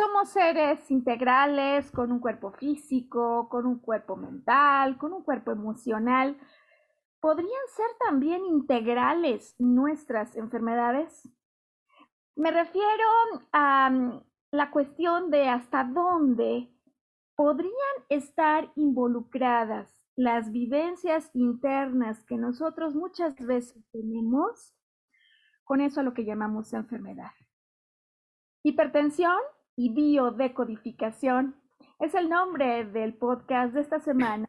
Somos seres integrales con un cuerpo físico, con un cuerpo mental, con un cuerpo emocional, ¿podrían ser también integrales nuestras enfermedades? Me refiero a mm, la cuestión de hasta dónde podrían estar involucradas las vivencias internas que nosotros muchas veces tenemos con eso a lo que llamamos enfermedad. Hipertensión y biodecodificación. Es el nombre del podcast de esta semana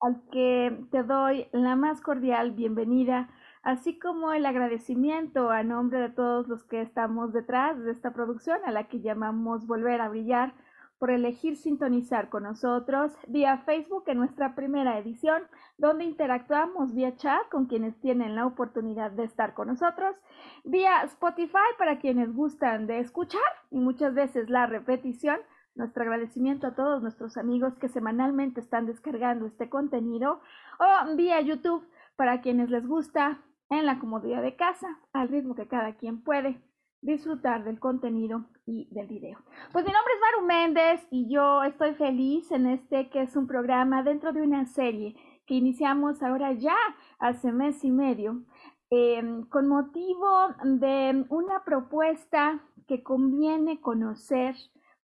al que te doy la más cordial bienvenida, así como el agradecimiento a nombre de todos los que estamos detrás de esta producción a la que llamamos Volver a Brillar por elegir sintonizar con nosotros vía Facebook en nuestra primera edición, donde interactuamos vía chat con quienes tienen la oportunidad de estar con nosotros, vía Spotify para quienes gustan de escuchar y muchas veces la repetición. Nuestro agradecimiento a todos nuestros amigos que semanalmente están descargando este contenido o vía YouTube para quienes les gusta en la comodidad de casa, al ritmo que cada quien puede disfrutar del contenido y del video. Pues mi nombre es Maru Méndez y yo estoy feliz en este que es un programa dentro de una serie que iniciamos ahora ya hace mes y medio em, con motivo de una propuesta que conviene conocer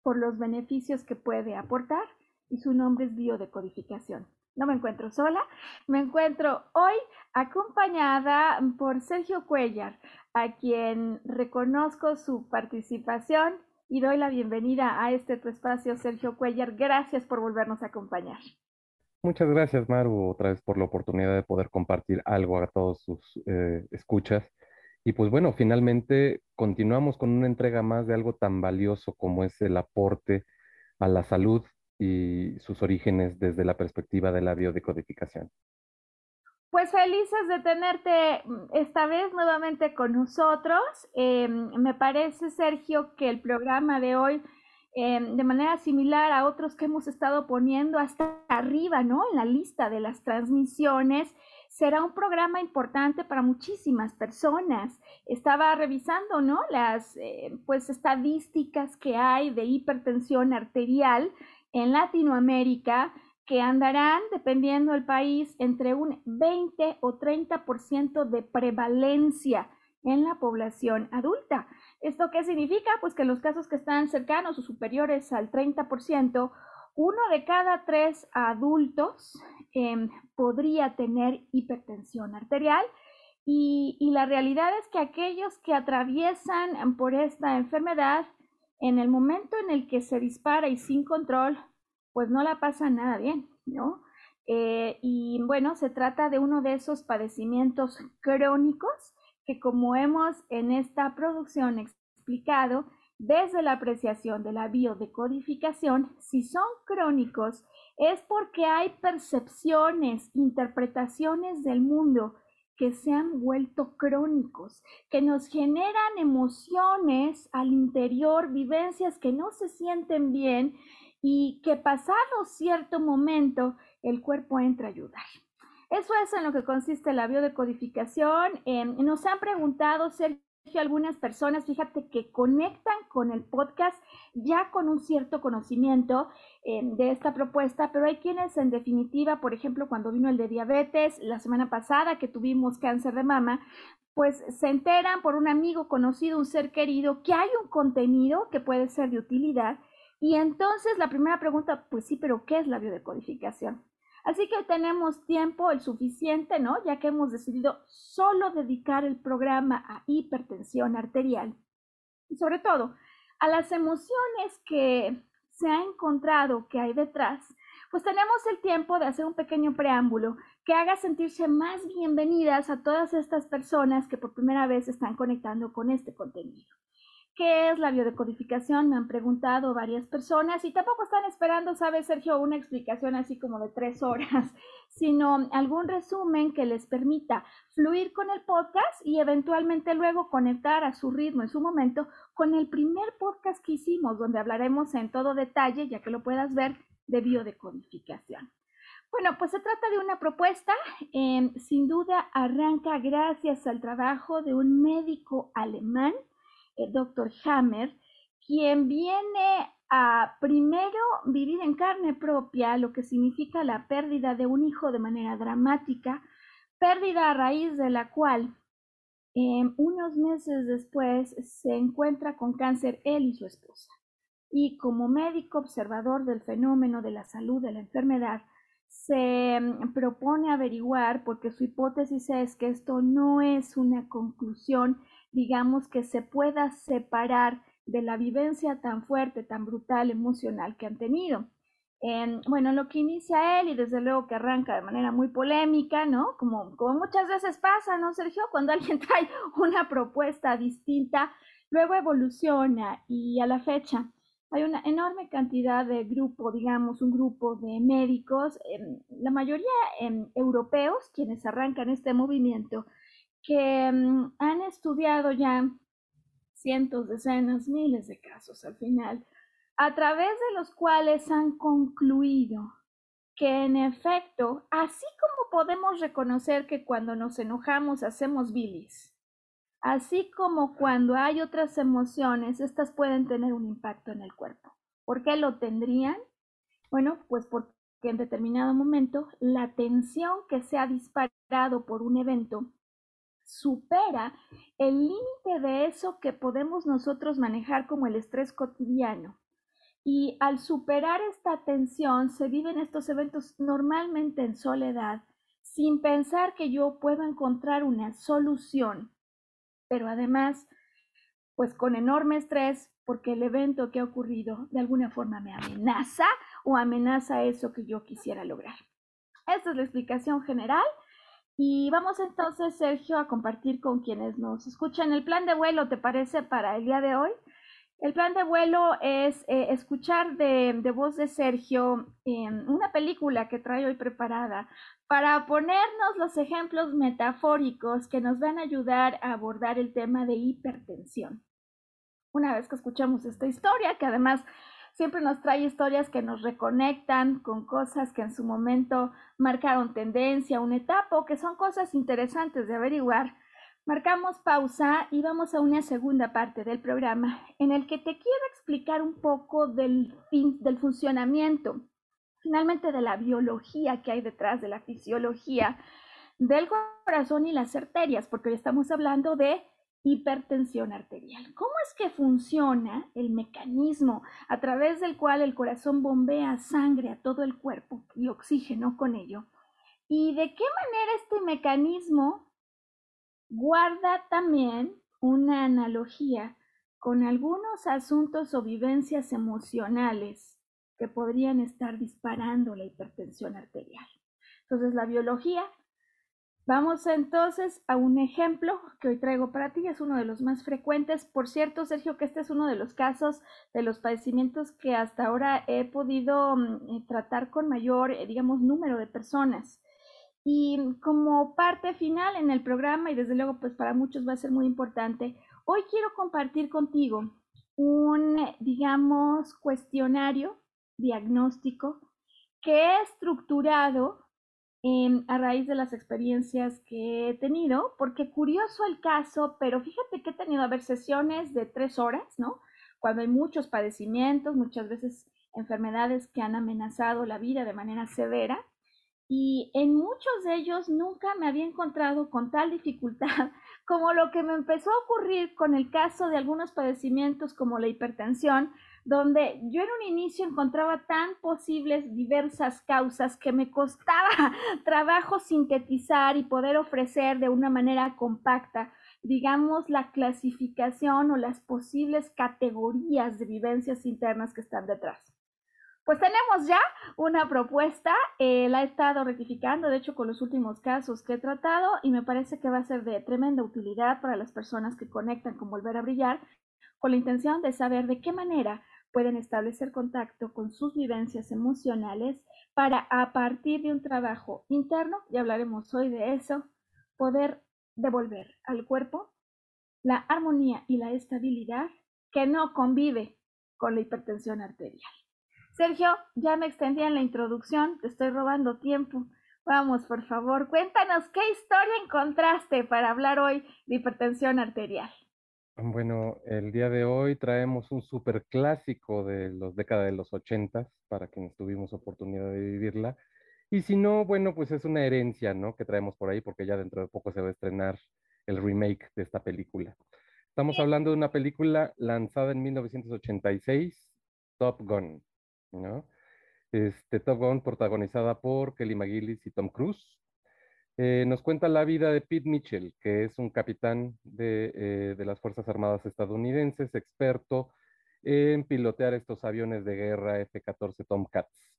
por los beneficios que puede aportar y su nombre es biodecodificación. No me encuentro sola, me encuentro hoy acompañada por Sergio Cuellar, a quien reconozco su participación y doy la bienvenida a este tu espacio, Sergio Cuellar. Gracias por volvernos a acompañar. Muchas gracias, Maru, otra vez por la oportunidad de poder compartir algo a todos sus eh, escuchas. Y pues bueno, finalmente continuamos con una entrega más de algo tan valioso como es el aporte a la salud y sus orígenes desde la perspectiva de la biodecodificación. Pues felices de tenerte mm, esta vez nuevamente con nosotros. Em, me parece, Sergio, que el programa de hoy, em, de manera similar a otros que hemos estado poniendo hasta arriba, ¿no? En la lista de las transmisiones, será un programa importante para muchísimas personas. Estaba revisando, ¿no? Las, eh, pues, estadísticas que hay de hipertensión arterial en Latinoamérica que andarán, dependiendo del país, entre un 20 o 30% de prevalencia en la población adulta. ¿Esto qué significa? Pues que los casos que están cercanos o superiores al 30%, uno de cada tres adultos em, podría tener hipertensión arterial y la realidad es que aquellos que atraviesan por esta enfermedad, en el momento en el que se dispara y sin control, pues no la pasa nada bien, ¿no? Eh, y bueno, se trata de uno de esos padecimientos crónicos que como hemos en esta producción explicado, desde la apreciación de la biodecodificación, si son crónicos, es porque hay percepciones, interpretaciones del mundo que se han vuelto crónicos, que nos generan emociones al interior, vivencias que no se sienten bien y que pasado cierto momento el cuerpo entra a ayudar. Eso es en lo que consiste la biodecodificación. Eh, nos han preguntado, Sergio, algunas personas, fíjate que conectan con el podcast ya con un cierto conocimiento eh, de esta propuesta, pero hay quienes en definitiva, por ejemplo, cuando vino el de diabetes la semana pasada que tuvimos cáncer de mama, pues se enteran por un amigo conocido, un ser querido, que hay un contenido que puede ser de utilidad. Y entonces la primera pregunta, pues sí, pero ¿qué es la biodecodificación? Así que tenemos tiempo el suficiente, ¿no? Ya que hemos decidido solo dedicar el programa a hipertensión arterial y sobre todo a las emociones que se ha encontrado que hay detrás, pues tenemos el tiempo de hacer un pequeño preámbulo que haga sentirse más bienvenidas a todas estas personas que por primera vez están conectando con este contenido. ¿Qué es la biodecodificación? Me han preguntado varias personas y tampoco están esperando, ¿sabes, Sergio, una explicación así como de tres horas, sino algún resumen que les permita fluir con el podcast y eventualmente luego conectar a su ritmo en su momento con el primer podcast que hicimos, donde hablaremos en todo detalle, ya que lo puedas ver, de biodecodificación. Bueno, pues se trata de una propuesta, eh, sin duda arranca gracias al trabajo de un médico alemán el doctor Hammer, quien viene a primero vivir en carne propia lo que significa la pérdida de un hijo de manera dramática, pérdida a raíz de la cual eh, unos meses después se encuentra con cáncer él y su esposa. Y como médico observador del fenómeno de la salud de la enfermedad, se mm, propone averiguar, porque su hipótesis es que esto no es una conclusión digamos, que se pueda separar de la vivencia tan fuerte, tan brutal, emocional que han tenido. En, bueno, lo que inicia él y desde luego que arranca de manera muy polémica, ¿no? Como, como muchas veces pasa, ¿no, Sergio? Cuando alguien trae una propuesta distinta, luego evoluciona y a la fecha hay una enorme cantidad de grupo, digamos, un grupo de médicos, la mayoría europeos, quienes arrancan este movimiento, que mm, han estudiado ya cientos, decenas, miles de casos al final, a través de los cuales han concluido que en efecto, así como podemos reconocer que cuando nos enojamos hacemos bilis, así como cuando hay otras emociones, estas pueden tener un impacto en el cuerpo. ¿Por qué lo tendrían? Bueno, pues porque en determinado momento la tensión que se ha disparado por un evento supera el límite de eso que podemos nosotros manejar como el estrés cotidiano. Y al superar esta tensión, se viven estos eventos normalmente en soledad, sin pensar que yo puedo encontrar una solución, pero además, pues con enorme estrés, porque el evento que ha ocurrido de alguna forma me amenaza o amenaza eso que yo quisiera lograr. Esta es la explicación general y vamos entonces, Sergio, a compartir con quienes nos escuchan el plan de vuelo, ¿te parece, para el día de hoy? El plan de vuelo es eh, escuchar de, voz de Sergio en una película que trae hoy preparada para ponernos los ejemplos metafóricos que nos van a ayudar a abordar el tema de hipertensión. Una vez que escuchamos esta historia, que además siempre nos trae historias que nos reconectan con cosas que en su momento marcaron tendencia, una etapa o que son cosas interesantes de averiguar. Marcamos pausa y vamos a una segunda parte del programa en el que te quiero explicar un poco del, del funcionamiento, finalmente de la biología que hay detrás de la fisiología del corazón y las arterias, porque hoy estamos hablando de hipertensión arterial. ¿Cómo es que funciona el mecanismo a través del cual el corazón bombea sangre a todo el cuerpo y oxígeno con ello? ¿Y de qué manera este mecanismo guarda también una analogía con algunos asuntos o vivencias emocionales que podrían estar disparando la hipertensión arterial? Entonces, la biología Vamos entonces a un ejemplo que hoy traigo para ti, es uno de los más frecuentes. Por cierto, Sergio, que este es uno de los casos de los padecimientos que hasta ahora he podido mm, eh, tratar con mayor, eh, digamos, número de personas. Y como parte final en el programa, y desde luego, pues para muchos va a ser muy importante, hoy quiero compartir contigo un, digamos, cuestionario diagnóstico que he estructurado a raíz de las experiencias que he tenido, porque curioso el caso, pero fíjate que he tenido a ver sesiones de tres horas, ¿no? Cuando hay muchos padecimientos, muchas veces enfermedades que han amenazado la vida de manera severa, y en muchos de ellos nunca me había encontrado con tal dificultad como lo que me empezó a ocurrir con el caso de algunos padecimientos como la hipertensión, donde yo en un inicio encontraba tan posibles diversas causas que me costaba trabajo sintetizar y poder ofrecer de una manera compacta, digamos, la clasificación o las posibles categorías de vivencias internas que están detrás. Pues tenemos ya una propuesta, eh, la he estado rectificando, de hecho, con los últimos casos que he tratado y me parece que va a ser de tremenda utilidad para las personas que conectan con Volver a Brillar, con la intención de saber de qué manera pueden establecer contacto con sus vivencias emocionales para a partir de un trabajo interno, ya hablaremos hoy de eso, poder devolver al cuerpo la armonía y la estabilidad que no convive con la hipertensión arterial. Sergio, ya me extendí en la introducción, te estoy robando tiempo. Vamos, por favor, cuéntanos qué historia encontraste para hablar hoy de hipertensión arterial. Bueno, el día de hoy traemos un super clásico de los décadas de los ochentas para quienes tuvimos oportunidad de vivirla. Y si no, bueno, pues es una herencia, ¿no? Que traemos por ahí porque ya dentro de poco se va a estrenar el remake de esta película. Estamos hablando de una película lanzada en 1986, Top Gun, ¿no? Este, Top Gun protagonizada por Kelly McGillis y Tom Cruise. Eh, nos cuenta la vida de Pete Mitchell, que es un capitán de, eh, las Fuerzas Armadas estadounidenses, experto en pilotear estos aviones de guerra F-14 Tomcats.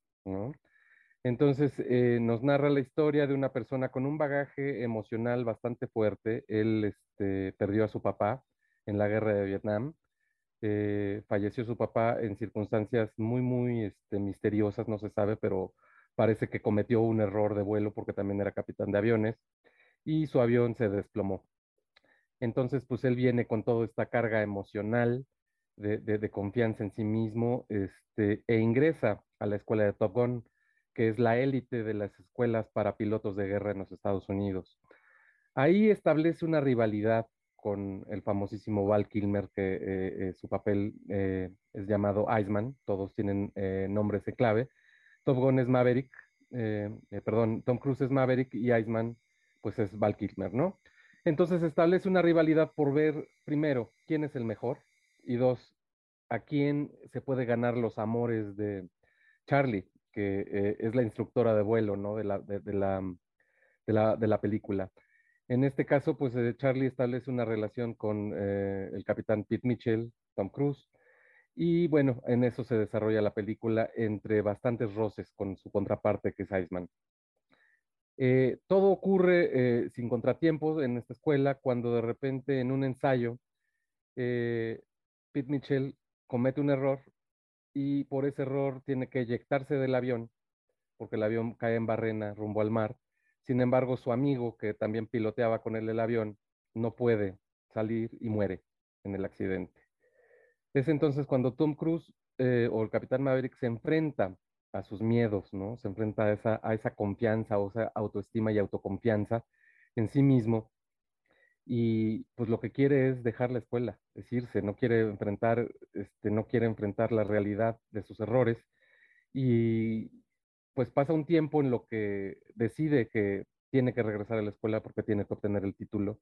Entonces, eh, nos narra la historia de una persona con un bagaje emocional bastante fuerte. Él este, perdió a su papá en la guerra de Vietnam. falleció su papá en circunstancias muy, muy este, misteriosas, no se sabe, pero parece que cometió un error de vuelo porque también era capitán de aviones y su avión se desplomó. Entonces, pues él viene con toda esta carga emocional de, confianza en sí mismo este, e ingresa a la escuela de Top Gun, que es la élite de las escuelas para pilotos de guerra en los Estados Unidos. Ahí establece una rivalidad con el famosísimo Val Kilmer, que eh, eh, su papel eh, es llamado Iceman, todos tienen nombres de clave, Top Gun es Maverick, eh, eh, perdón, Tom Cruise es Maverick y Iceman pues es Val Kilmer, ¿no? Entonces establece una rivalidad por ver, primero, quién es el mejor y dos, a quién se puede ganar los amores de Charlie, que eh, es la instructora de vuelo, ¿no? De la, de, la, de la, película. En este caso, pues Charlie establece una relación con el capitán Pete Mitchell, Tom Cruise, y bueno, en eso se desarrolla la película entre bastantes roces con su contraparte que es Iceman. Eh, todo ocurre eh, sin contratiempos en esta escuela cuando de repente en un ensayo eh, Pete Mitchell comete un error y por ese error tiene que eyectarse del avión porque el avión cae en barrena rumbo al mar. Sin embargo, su amigo que también piloteaba con él el avión no puede salir y muere en el accidente. Es entonces cuando Tom Cruise eh, o el Capitán Maverick se enfrenta a sus miedos, ¿no? Se enfrenta a esa, a esa confianza, o sea, autoestima y autoconfianza en sí mismo. Y pues lo que quiere es dejar la escuela, es irse, no quiere enfrentar, este, no quiere enfrentar la realidad de sus errores. Y pues pasa un tiempo en lo que decide que tiene que regresar a la escuela porque tiene que obtener el título.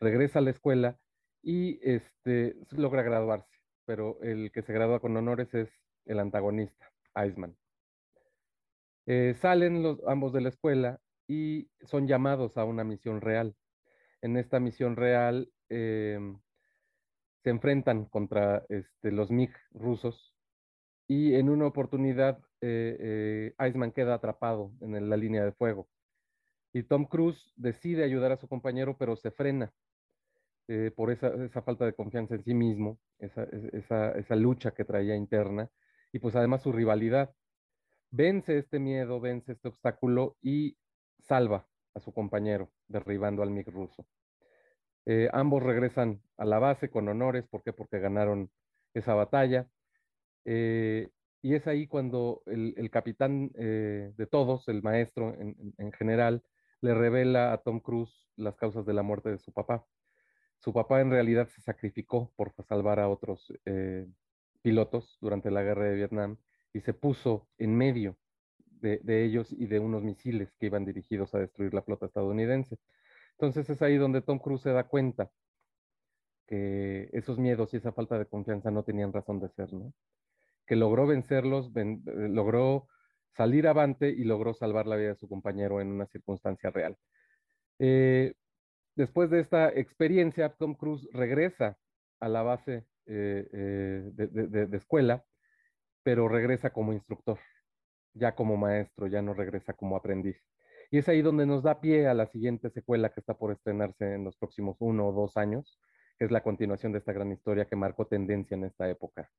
Regresa a la escuela y este, logra graduarse pero el que se gradúa con honores es el antagonista, Iceman. Eh, salen los, ambos de la escuela y son llamados a una misión real. En esta misión real em, se enfrentan contra este, los MiG rusos y en una oportunidad eh, eh, Iceman queda atrapado en la línea de fuego. Y Tom Cruise decide ayudar a su compañero, pero se frena eh, por esa, falta de confianza en sí mismo, esa, lucha que traía interna, y pues además su rivalidad. Vence este miedo, vence este obstáculo y salva a su compañero, derribando al MiG ruso. Eh, ambos regresan a la base con honores, ¿por qué? Porque ganaron esa batalla. Eh, y es ahí cuando el, capitán eh, de todos, el maestro en, general, le revela a Tom Cruise las causas de la muerte de su papá. Su papá en realidad se sacrificó por salvar a otros eh, pilotos durante la guerra de Vietnam y se puso en medio de, ellos y de unos misiles que iban dirigidos a destruir la flota estadounidense. Entonces es ahí donde Tom Cruise se da cuenta que esos miedos y esa falta de confianza no tenían razón de ser, ¿no? Que logró vencerlos, eh, logró salir avante y logró salvar la vida de su compañero en una circunstancia real. Eh, después de esta experiencia, Tom Cruise regresa a la base eh, de escuela, pero regresa como instructor ya como maestro, ya no regresa como aprendiz. Y es ahí donde nos da pie a la siguiente secuela que está por estrenarse en los próximos uno o dos años, que es la continuación de esta gran historia que marcó tendencia en esta época.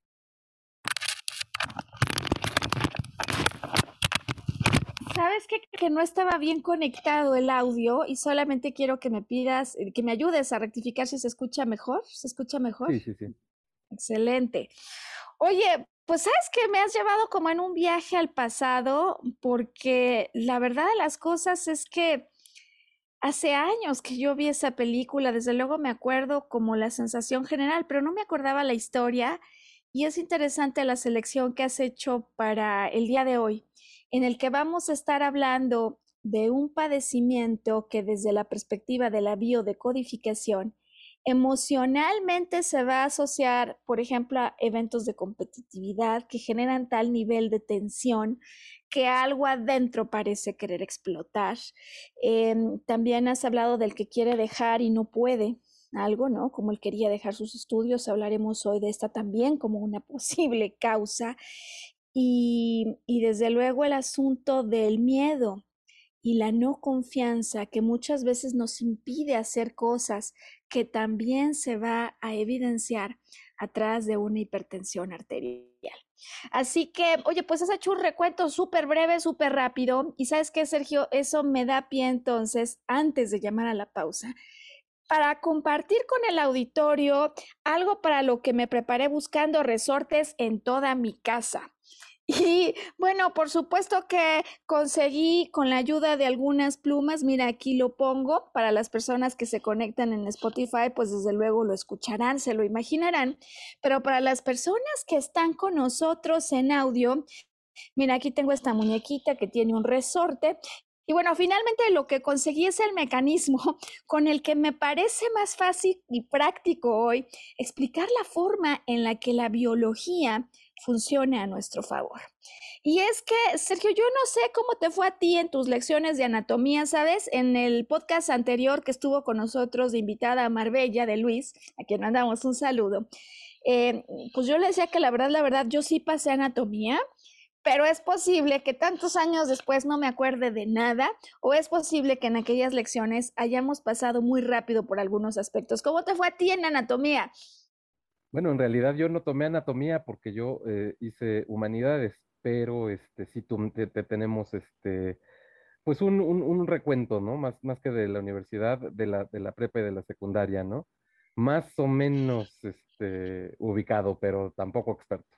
¿Sabes qué? Que no estaba bien conectado el audio y solamente quiero que me pidas, eh, que me ayudes a rectificar si se escucha mejor. ¿Se escucha mejor? Sí, sí, sí. Excelente. Oye, pues sabes que me has llevado como en un viaje al pasado, porque la verdad de las cosas es que hace años que yo vi esa película, desde luego me acuerdo como la sensación general, pero no me acordaba la historia y es interesante la selección que has hecho para el día de hoy, en el que vamos a estar hablando de un padecimiento que desde la perspectiva de la biodecodificación emocionalmente se va a asociar, por ejemplo, a eventos de competitividad que generan tal nivel de tensión que algo adentro parece querer explotar. Em, también has hablado del que quiere dejar y no puede algo, ¿no? Como él quería dejar sus estudios, hablaremos hoy de esta también como una posible causa. Y, desde luego el asunto del miedo, y la no confianza que muchas veces nos impide hacer cosas que también se va a evidenciar atrás de una hipertensión arterial. Así que, oye, pues has hecho un recuento súper breve, súper rápido. Y sabes qué, Sergio, eso me da pie entonces, antes de llamar a la pausa, para compartir con el auditorio algo para lo que me preparé buscando resortes en toda mi casa. Y bueno, por supuesto que conseguí con la ayuda de algunas plumas, mira, aquí lo pongo para las personas que se conectan en Spotify, pues desde luego lo escucharán, se lo imaginarán, pero para las personas que están con nosotros en audio, mira, aquí tengo esta muñequita que tiene un resorte y bueno, finalmente lo que conseguí es el mecanismo con el que me parece más fácil y práctico hoy explicar la forma en la que la biología funcione a nuestro favor. Y es que, Sergio, yo no sé cómo te fue a ti en tus lecciones de anatomía, ¿sabes? En el podcast anterior que estuvo con nosotros de invitada Marbella de Luis, a quien mandamos un saludo, eh, pues yo le decía que la verdad, la verdad, yo sí pasé anatomía, pero es posible que tantos años después no me acuerde de nada o es posible que en aquellas lecciones hayamos pasado muy rápido por algunos aspectos. ¿Cómo te fue a ti en anatomía? Bueno, en realidad yo no tomé anatomía porque yo eh, hice humanidades, pero este sí te, tenemos este pues un, un, recuento, ¿no? Más, más que de la universidad, de la, de la prepa y de la secundaria, ¿no? Más o menos este, ubicado, pero tampoco experto.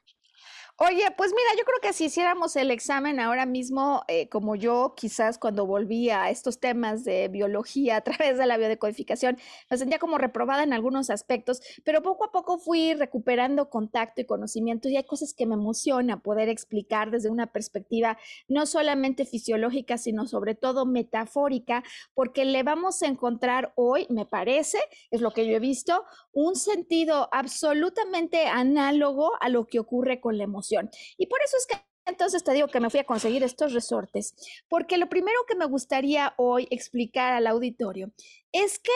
Oye, pues mira, yo creo que si hiciéramos el examen ahora mismo, eh, como yo quizás cuando volví a estos temas de biología a través de la biodecodificación, me sentía como reprobada en algunos aspectos, pero poco a poco fui recuperando contacto y conocimiento y hay cosas que me emociona poder explicar desde una perspectiva no solamente fisiológica, sino sobre todo metafórica, porque le vamos a encontrar hoy, me parece, es lo que yo he visto, un sentido absolutamente análogo a lo que ocurre con la emoción y por eso es que entonces te digo que me fui a conseguir estos resortes, porque lo primero que me gustaría hoy explicar al auditorio es que,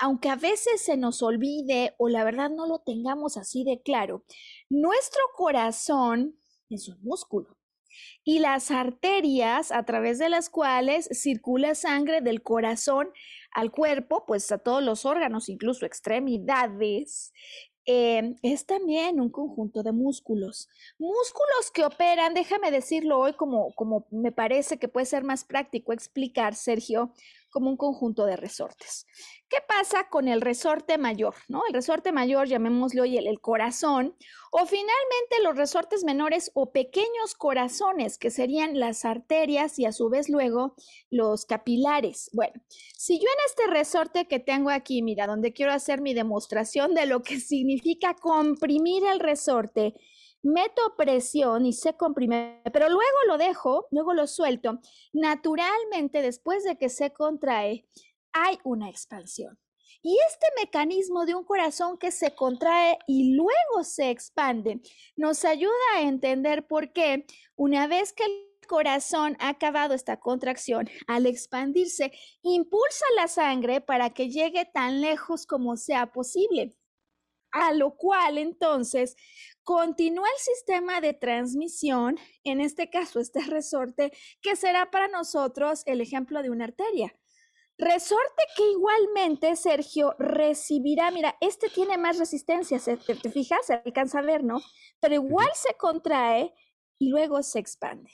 aunque a veces se nos olvide o la verdad no lo tengamos así de claro, nuestro corazón es un músculo y las arterias a través de las cuales circula sangre del corazón al cuerpo, pues a todos los órganos, incluso extremidades, Em, es también un conjunto de músculos. Músculos que operan, déjame decirlo hoy como, como me parece que puede ser más práctico explicar, Sergio, como un conjunto de resortes. ¿Qué pasa con el resorte mayor? ¿no? El resorte mayor, llamémosle hoy el, corazón, o finalmente los resortes menores o pequeños corazones, que serían las arterias y a su vez luego los capilares. Bueno, si yo en este resorte que tengo aquí, mira, donde quiero hacer mi demostración de lo que significa comprimir el resorte, meto presión y se comprime, pero luego lo dejo, luego lo suelto, naturalmente después de que se contrae, hay una expansión. Y este mecanismo de un corazón que se contrae y luego se expande nos ayuda a entender por qué una vez que el corazón ha acabado esta contracción, al expandirse, impulsa la sangre para que llegue tan lejos como sea posible. A lo cual entonces continúa el sistema de transmisión, en este caso este resorte, que será para nosotros el ejemplo de una arteria. Resorte que igualmente, Sergio, recibirá, mira, este tiene más resistencia, ¿te, fijas? Se alcanza a ver, ¿no? Pero igual se contrae y luego se expande.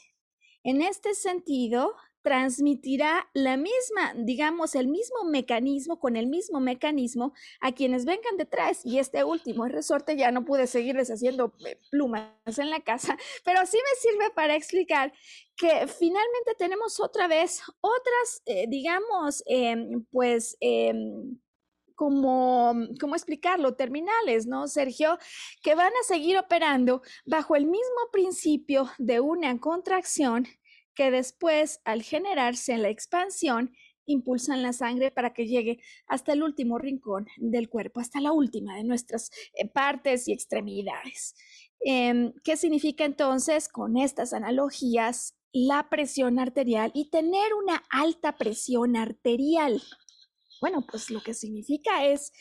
En este sentido, transmitirá la misma, digamos, el mismo mecanismo, con el mismo mecanismo a quienes vengan detrás. Y este último, resorte, ya no pude seguirles haciendo eh, plumas en la casa, pero sí me sirve para explicar que finalmente tenemos otra vez otras, eh, digamos, em, pues... Em, como, ¿cómo explicarlo? Terminales, ¿no, Sergio? Que van a seguir operando bajo el mismo principio de una contracción que después, al generarse en la expansión, impulsan la sangre para que llegue hasta el último rincón del cuerpo, hasta la última de nuestras eh, partes y extremidades. Em, ¿Qué significa entonces con estas analogías la presión arterial y tener una alta presión arterial? Bueno, pues lo que significa es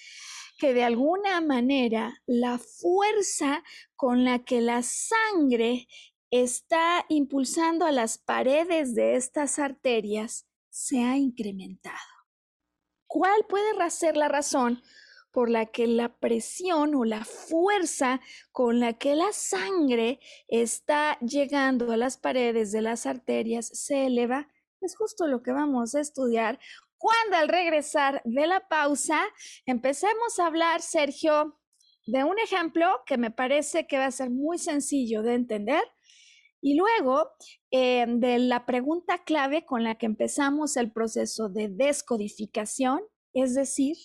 que de alguna manera la fuerza con la que la sangre está impulsando a las paredes de estas arterias se ha incrementado. ¿Cuál puede ser la razón por la que la presión o la fuerza con la que la sangre está llegando a las paredes de las arterias se eleva? Es justo lo que vamos a estudiar cuando al regresar de la pausa empecemos a hablar, Sergio, de un ejemplo que me parece que va a ser muy sencillo de entender y luego eh, de la pregunta clave con la que empezamos el proceso de descodificación, es decir,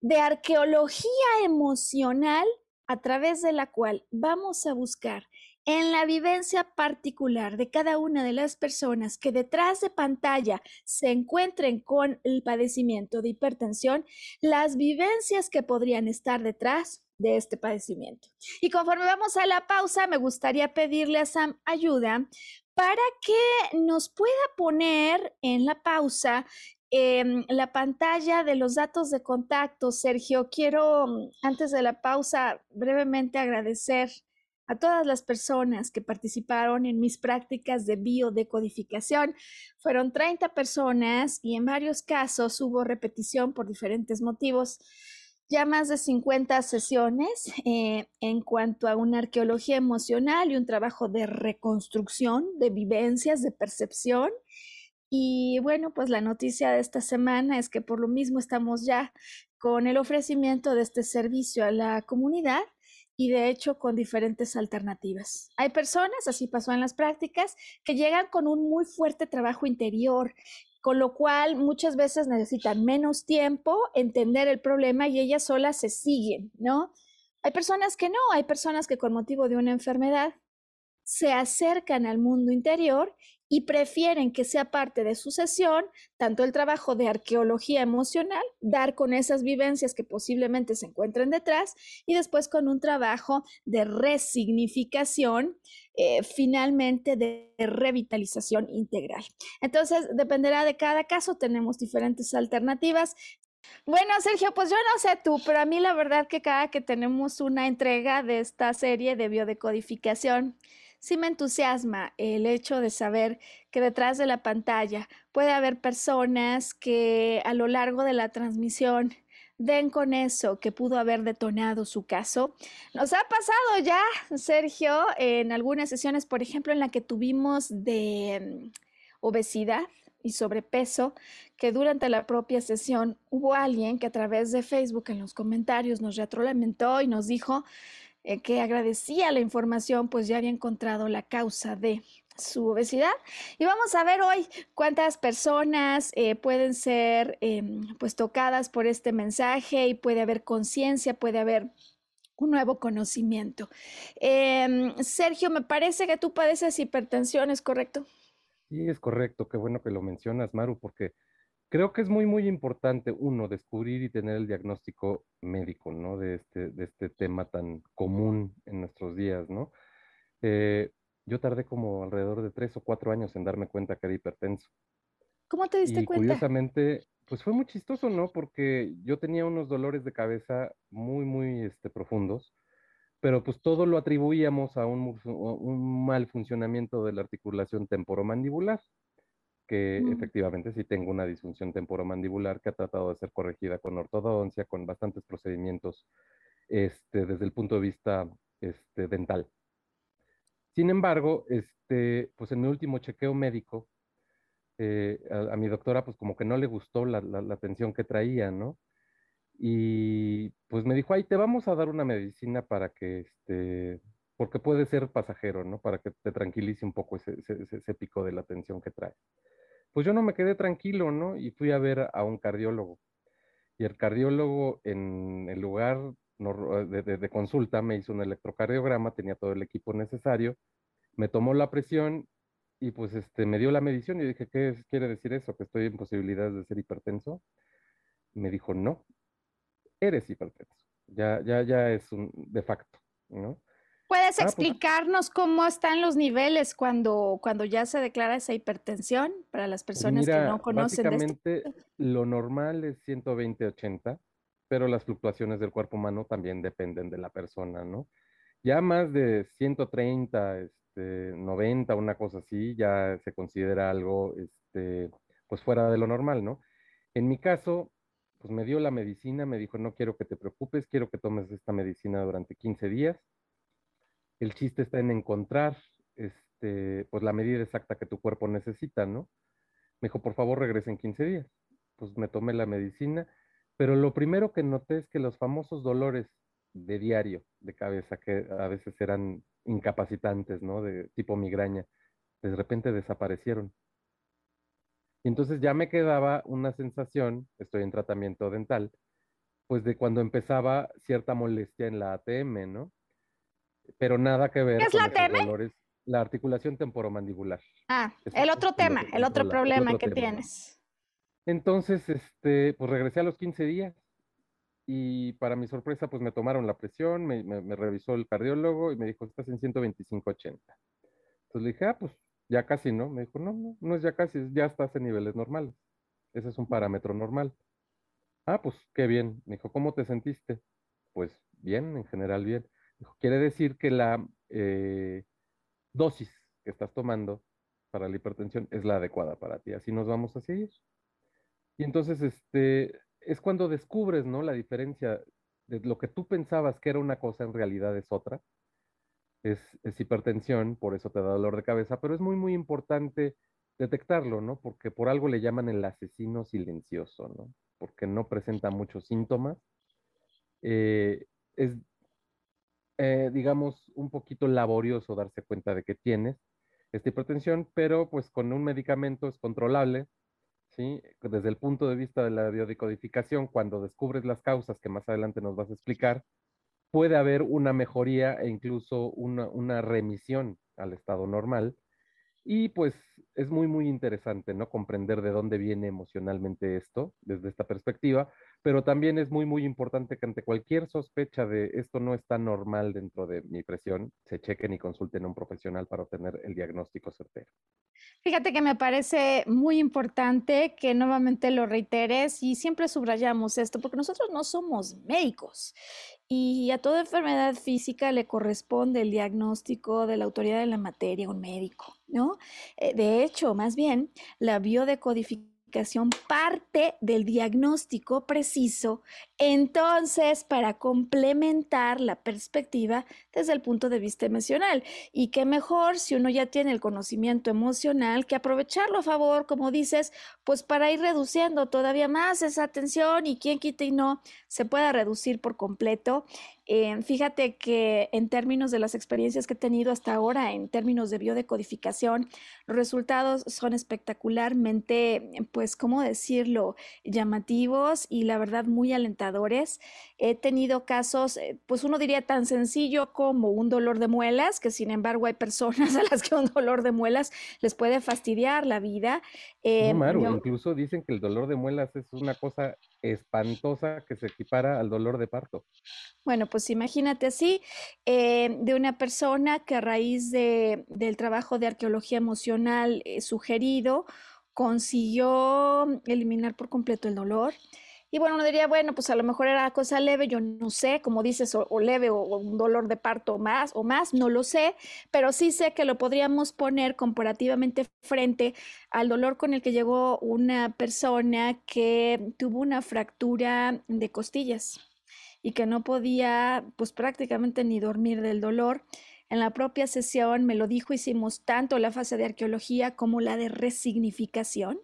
de arqueología emocional a través de la cual vamos a buscar en la vivencia particular de cada una de las personas que detrás de pantalla se encuentren con el padecimiento de hipertensión, las vivencias que podrían estar detrás de este padecimiento. Y conforme vamos a la pausa, me gustaría pedirle a Sam ayuda para que nos pueda poner en la pausa em, la pantalla de los datos de contacto. Sergio, quiero mm, antes de la pausa brevemente agradecer a todas las personas que participaron en mis prácticas de biodecodificación. Fueron 30 personas y en varios casos hubo repetición por diferentes motivos ya más de 50 sesiones eh, en cuanto a una arqueología emocional y un trabajo de reconstrucción de vivencias, de percepción. Y bueno, pues la noticia de esta semana es que por lo mismo estamos ya con el ofrecimiento de este servicio a la comunidad y de hecho con diferentes alternativas. Hay personas, así pasó en las prácticas, que llegan con un muy fuerte trabajo interior con lo cual muchas veces necesitan menos tiempo, entender el problema y ellas solas se siguen, ¿no? Hay personas que no, hay personas que con motivo de una enfermedad se acercan al mundo interior y prefieren que sea parte de su sesión, tanto el trabajo de arqueología emocional, dar con esas vivencias que posiblemente se encuentren detrás, y después con un trabajo de resignificación, eh, finalmente de revitalización integral. Entonces, dependerá de cada caso, tenemos diferentes alternativas. Bueno, Sergio, pues yo no sé tú, pero a mí la verdad que cada que tenemos una entrega de esta serie de biodecodificación, sí me entusiasma el hecho de saber que detrás de la pantalla puede haber personas que a lo largo de la transmisión den con eso que pudo haber detonado su caso. Nos ha pasado ya, Sergio, en algunas sesiones, por ejemplo, en la que tuvimos de mm, obesidad y sobrepeso, que durante la propia sesión hubo alguien que a través de Facebook en los comentarios nos retroalimentó y nos dijo eh, que agradecía la información, pues ya había encontrado la causa de su obesidad. Y vamos a ver hoy cuántas personas eh, pueden ser em, pues tocadas por este mensaje y puede haber conciencia, puede haber un nuevo conocimiento. Em, Sergio, me parece que tú padeces hipertensión, ¿es correcto? Sí, es correcto. Qué bueno que lo mencionas, Maru, porque creo que es muy, muy importante, uno, descubrir y tener el diagnóstico médico, ¿no? De este, de este tema tan común en nuestros días, ¿no? Eh, yo tardé como alrededor de tres o cuatro años en darme cuenta que era hipertenso. ¿Cómo te diste y cuenta? Curiosamente, pues fue muy chistoso, ¿no? Porque yo tenía unos dolores de cabeza muy, muy este, profundos, pero pues todo lo atribuíamos a un, un mal funcionamiento de la articulación temporomandibular, que mm. efectivamente sí tengo una disfunción temporomandibular que ha tratado de ser corregida con ortodoncia, con bastantes procedimientos este, desde el punto de vista este, dental. Sin embargo, este, pues en mi último chequeo médico, eh, a, mi doctora pues como que no le gustó la, atención que traía, ¿no? Y pues me dijo, ay, te vamos a dar una medicina para que, este, porque puede ser pasajero, ¿no? Para que te tranquilice un poco ese, ese, pico de la atención que trae. Pues yo no me quedé tranquilo, ¿no? Y fui a ver a un cardiólogo. Y el cardiólogo en el lugar de, consulta, me hizo un electrocardiograma, tenía todo el equipo necesario, me tomó la presión y pues este, me dio la medición y dije, ¿qué quiere decir eso? ¿Que estoy en posibilidades de ser hipertenso? me dijo, no, eres hipertenso. Ya, ya, ya es un de facto, ¿no? ¿Puedes ah, pues explicarnos cómo están los niveles cuando, cuando ya se declara esa hipertensión para las pues personas que no conocen? Este básicamente, lo normal es 120-80 pero las fluctuaciones del cuerpo humano también dependen de la persona, ¿no? Ya más de 130, este, 90, una cosa así, ya se considera algo, este, pues fuera de lo normal, ¿no? En mi caso, pues me dio la medicina, me dijo, no quiero que te preocupes, quiero que tomes esta medicina durante 15 días. El chiste está en encontrar, este, pues la medida exacta que tu cuerpo necesita, ¿no? Me dijo, por favor, regrese en 15 días. Pues me tomé la medicina pero lo primero que noté es que los famosos dolores de diario de cabeza, que a veces eran incapacitantes, ¿no? De tipo migraña, de repente desaparecieron. Y entonces ya me quedaba una sensación, estoy en tratamiento dental, pues de cuando empezaba cierta molestia en la ATM, ¿no? Pero nada que ver ¿Qué es con la ATM? dolores. La articulación temporomandibular. Ah, el otro tema, el otro, problema que tienes. Entonces, este, pues regresé a los 15 días y para mi sorpresa, pues me tomaron la presión, me, revisó el cardiólogo y me dijo, estás en 125-80. Entonces le dije, ah, pues ya casi, ¿no? Me dijo, no, no, no es ya casi, ya estás en niveles normales. Ese es un parámetro normal. Ah, pues qué bien. Me dijo, ¿cómo te sentiste? Pues bien, en general bien. Quiere decir que la eh, dosis que estás tomando para la hipertensión es la adecuada para ti. Así nos vamos a seguir. Y entonces, este, es cuando descubres, ¿no? La diferencia de lo que tú pensabas que era una cosa, en realidad es otra. Es, es hipertensión, por eso te da dolor de cabeza, pero es muy, muy importante detectarlo, ¿no? Porque por algo le llaman el asesino silencioso, ¿no? Porque no presenta muchos síntomas. Eh, es, eh, digamos, un poquito laborioso darse cuenta de que tienes esta hipertensión, pero pues con un medicamento es controlable desde el punto de vista de la biodecodificación, cuando descubres las causas que más adelante nos vas a explicar, puede haber una mejoría e incluso una, una remisión al estado normal. Y pues es muy, muy interesante, ¿no? Comprender de dónde viene emocionalmente esto desde esta perspectiva, pero también es muy, muy importante que ante cualquier sospecha de esto no está normal dentro de mi presión, se chequen y consulten a un profesional para obtener el diagnóstico certero. Fíjate que me parece muy importante que nuevamente lo reiteres y siempre subrayamos esto, porque nosotros no somos médicos y a toda enfermedad física le corresponde el diagnóstico de la autoridad de la materia, un médico, ¿no? Eh, de hecho, más bien, la biodecodificación parte del diagnóstico preciso, entonces para complementar la perspectiva desde el punto de vista emocional. Y qué mejor si uno ya tiene el conocimiento emocional que aprovecharlo a favor, como dices, pues para ir reduciendo todavía más esa tensión y quien quita y no se pueda reducir por completo eh, fíjate que en términos de las experiencias que he tenido hasta ahora, en términos de biodecodificación, los resultados son espectacularmente, pues, ¿cómo decirlo?, llamativos y la verdad muy alentadores. He tenido casos, eh, pues uno diría tan sencillo como un dolor de muelas, que sin embargo hay personas a las que un dolor de muelas les puede fastidiar la vida. Eh, incluso dicen que el dolor de muelas es una cosa espantosa que se equipara al dolor de parto. Bueno, pues imagínate así, eh, de una persona que a raíz de, del trabajo de arqueología emocional eh, sugerido consiguió eliminar por completo el dolor. Y bueno, uno diría, bueno, pues a lo mejor era cosa leve, yo no sé, como dices, o, leve o, un dolor de parto más o más, no lo sé, pero sí sé que lo podríamos poner comparativamente frente al dolor con el que llegó una persona que tuvo una fractura de costillas y que no podía pues prácticamente ni dormir del dolor. En la propia sesión me lo dijo, hicimos tanto la fase de arqueología como la de resignificación.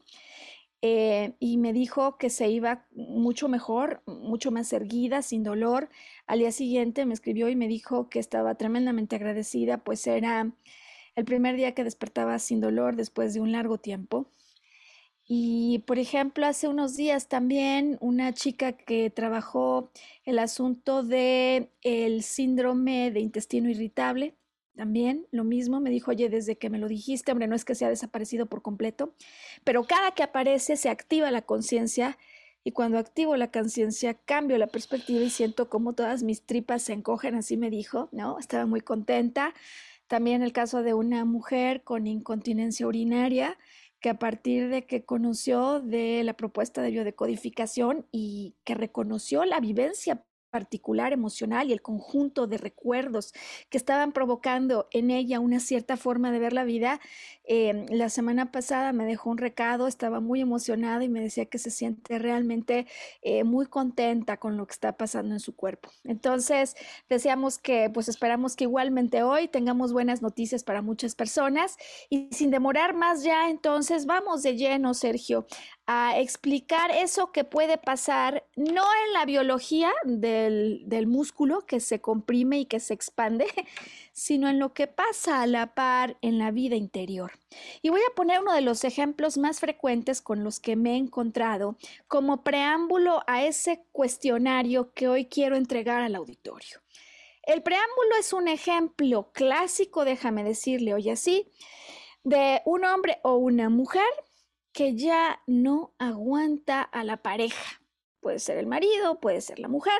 Eh, y me dijo que se iba mucho mejor, mucho más erguida, sin dolor. Al día siguiente me escribió y me dijo que estaba tremendamente agradecida, pues era el primer día que despertaba sin dolor después de un largo tiempo. Y, por ejemplo, hace unos días también una chica que trabajó el asunto de el síndrome de intestino irritable, también lo mismo, me dijo, oye, desde que me lo dijiste, hombre, no es que se ha desaparecido por completo, pero cada que aparece se activa la conciencia y cuando activo la conciencia cambio la perspectiva y siento como todas mis tripas se encogen, así me dijo, ¿no? Estaba muy contenta. También el caso de una mujer con incontinencia urinaria que a partir de que conoció de la propuesta de biodecodificación y que reconoció la vivencia particular emocional y el conjunto de recuerdos que estaban provocando en ella una cierta forma de ver la vida. Em, la semana pasada me dejó un recado, estaba muy emocionada y me decía que se siente realmente eh, muy contenta con lo que está pasando en su cuerpo. Entonces, deseamos que, pues esperamos que igualmente hoy tengamos buenas noticias para muchas personas y sin demorar más ya, entonces vamos de lleno, Sergio, a explicar eso que puede pasar no en la biología del, del, músculo que se comprime y que se expande, sino en lo que pasa a la par en la vida interior. Y voy a poner uno de los ejemplos más frecuentes con los que me he encontrado como preámbulo a ese cuestionario que hoy quiero entregar al auditorio. El preámbulo es un ejemplo clásico, déjame decirle hoy así, de un hombre o una mujer que ya no aguanta a la pareja. Puede ser el marido, puede ser la mujer,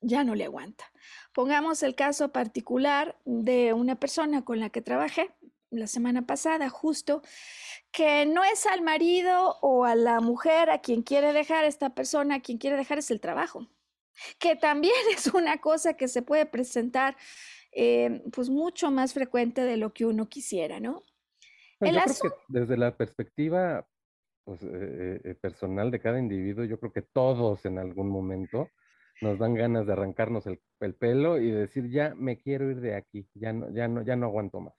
ya no le aguanta. Pongamos el caso particular de una persona con la que trabajé la semana pasada, justo, que no es al marido o a la mujer a quien quiere dejar esta persona, a quien quiere dejar es el trabajo, que también es una cosa que se puede presentar eh, pues mucho más frecuente de lo que uno quisiera, ¿no? Pues yo creo que desde la perspectiva pues, eh, eh, personal de cada individuo, yo creo que todos en algún momento nos dan ganas de arrancarnos el, pelo y decir, ya me quiero ir de aquí, ya no, ya no, ya no aguanto más.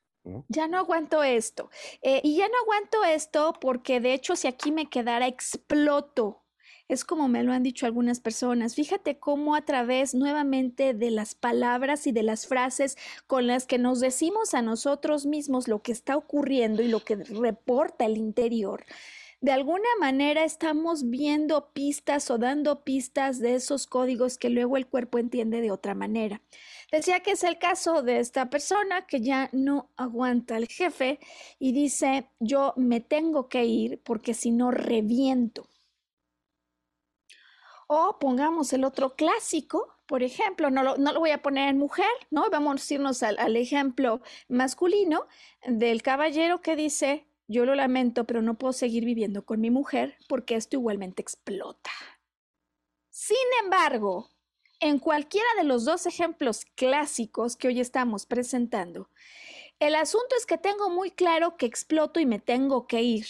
Ya no aguanto esto. Eh, y ya no aguanto esto porque de hecho si aquí me quedara exploto es como me lo han dicho algunas personas. Fíjate cómo a través nuevamente de las palabras y de las frases con las que nos decimos a nosotros mismos lo que está ocurriendo y lo que reporta el interior, de alguna manera estamos viendo pistas o dando pistas de esos códigos que luego el cuerpo entiende de otra manera. Decía que es el caso de esta persona que ya no aguanta al jefe y dice, yo me tengo que ir porque si no reviento. O pongamos el otro clásico, por ejemplo, no lo, no lo voy a poner en mujer, ¿no? Vamos a irnos al, al ejemplo masculino del caballero que dice, yo lo lamento, pero no puedo seguir viviendo con mi mujer porque esto igualmente explota. Sin embargo, en cualquiera de los dos ejemplos clásicos que hoy estamos presentando, el asunto es que tengo muy claro que exploto y me tengo que ir.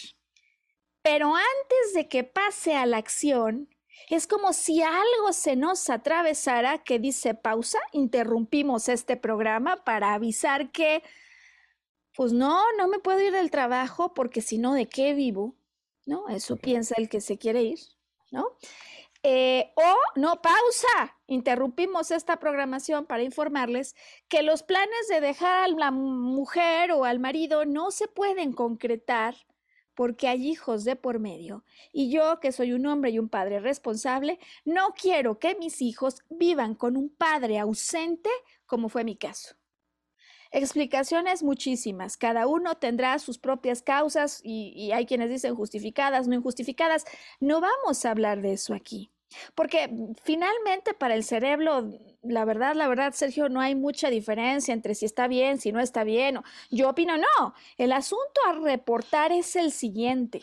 Pero antes de que pase a la acción, es como si algo se nos atravesara que dice pausa, interrumpimos este programa para avisar que, pues no, no me puedo ir del trabajo porque si no, ¿de qué vivo? ¿No? Eso piensa el que se quiere ir, ¿no? Eh, o no, pausa, interrumpimos esta programación para informarles que los planes de dejar a la mujer o al marido no se pueden concretar porque hay hijos de por medio. Y yo, que soy un hombre y un padre responsable, no quiero que mis hijos vivan con un padre ausente, como fue mi caso. Explicaciones muchísimas. Cada uno tendrá sus propias causas y, hay quienes dicen justificadas, no injustificadas. No vamos a hablar de eso aquí. Porque finalmente para el cerebro, la verdad, la verdad, Sergio, no hay mucha diferencia entre si está bien, si no está bien. Yo opino, no. El asunto a reportar es el siguiente.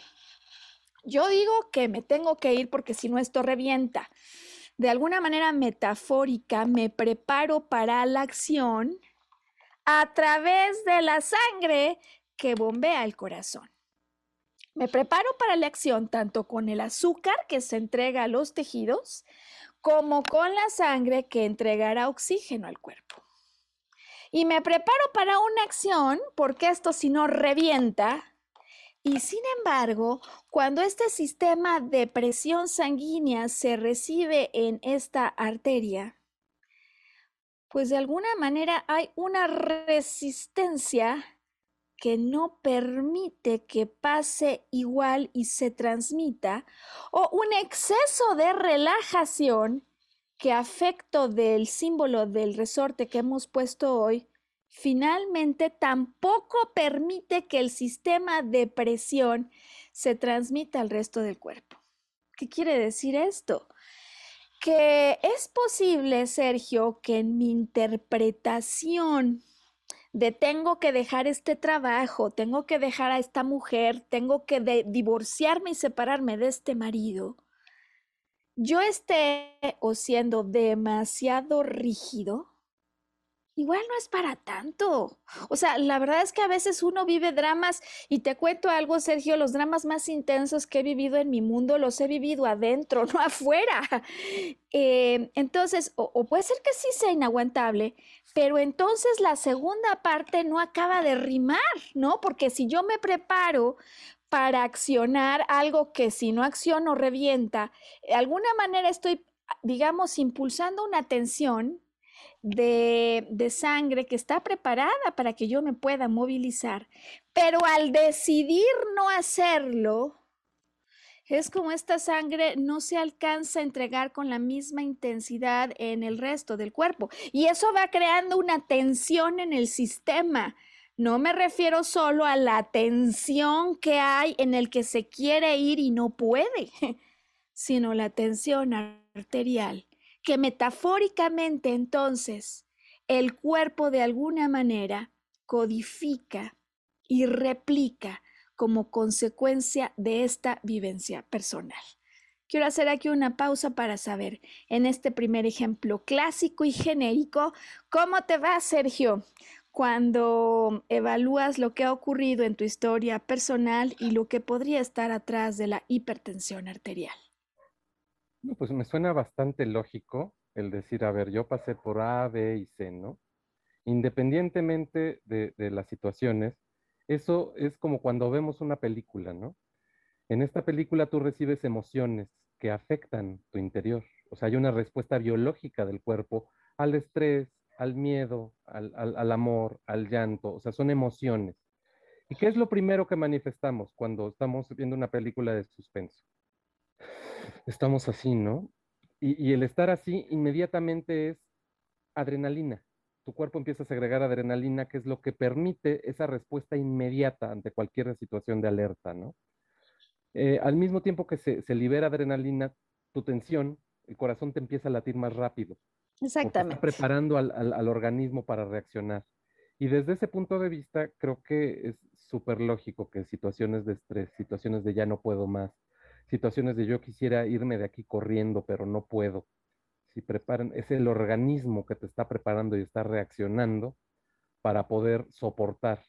Yo digo que me tengo que ir porque si no esto revienta. De alguna manera metafórica me preparo para la acción a través de la sangre que bombea el corazón. Me preparo para la acción tanto con el azúcar que se entrega a los tejidos como con la sangre que entregará oxígeno al cuerpo. Y me preparo para una acción porque esto si no revienta. Y sin embargo, cuando este sistema de presión sanguínea se recibe en esta arteria, pues de alguna manera hay una resistencia que no permite que pase igual y se transmita, o un exceso de relajación que afecto del símbolo del resorte que hemos puesto hoy, finalmente tampoco permite que el sistema de presión se transmita al resto del cuerpo. ¿Qué quiere decir esto? Que es posible, Sergio, que en mi interpretación de tengo que dejar este trabajo, tengo que dejar a esta mujer, tengo que divorciarme y separarme de este marido, yo esté o siendo demasiado rígido, igual no es para tanto. O sea, la verdad es que a veces uno vive dramas y te cuento algo, Sergio, los dramas más intensos que he vivido en mi mundo los he vivido adentro, no afuera. Eh, entonces, o puede ser que sí sea inaguantable, pero entonces la segunda parte no acaba de rimar, ¿no? Porque si yo me preparo para accionar algo que si no acciono revienta, de alguna manera estoy, digamos, impulsando una tensión de, de, sangre que está preparada para que yo me pueda movilizar, pero al decidir no hacerlo, es como esta sangre no se alcanza a entregar con la misma intensidad en el resto del cuerpo. Y eso va creando una tensión en el sistema. No me refiero solo a la tensión que hay en el que se quiere ir y no puede, sino la tensión arterial, que metafóricamente entonces el cuerpo de alguna manera codifica y replica como consecuencia de esta vivencia personal. Quiero hacer aquí una pausa para saber, en este primer ejemplo clásico y genérico, ¿cómo te va, Sergio, cuando evalúas lo que ha ocurrido en tu historia personal y lo que podría estar atrás de la hipertensión arterial? Pues me suena bastante lógico el decir, a ver, yo pasé por A, B y C, ¿no? Independientemente de, de las situaciones, eso es como cuando vemos una película, ¿no? En esta película tú recibes emociones que afectan tu interior. O sea, hay una respuesta biológica del cuerpo al estrés, al miedo, al, amor, al llanto. O sea, son emociones. ¿Y qué es lo primero que manifestamos cuando estamos viendo una película de suspenso? Estamos así, ¿no? y el estar así inmediatamente es adrenalina tu cuerpo empieza a segregar adrenalina, que es lo que permite esa respuesta inmediata ante cualquier situación de alerta, ¿no? Eh, al mismo tiempo que se, libera adrenalina, tu tensión, el corazón te empieza a latir más rápido. Exactamente. Está preparando al, al, organismo para reaccionar. Y desde ese punto de vista, creo que es súper lógico que situaciones de estrés, situaciones de ya no puedo más, situaciones de yo quisiera irme de aquí corriendo, pero no puedo, si preparan, es el organismo que te está preparando y está reaccionando para poder soportar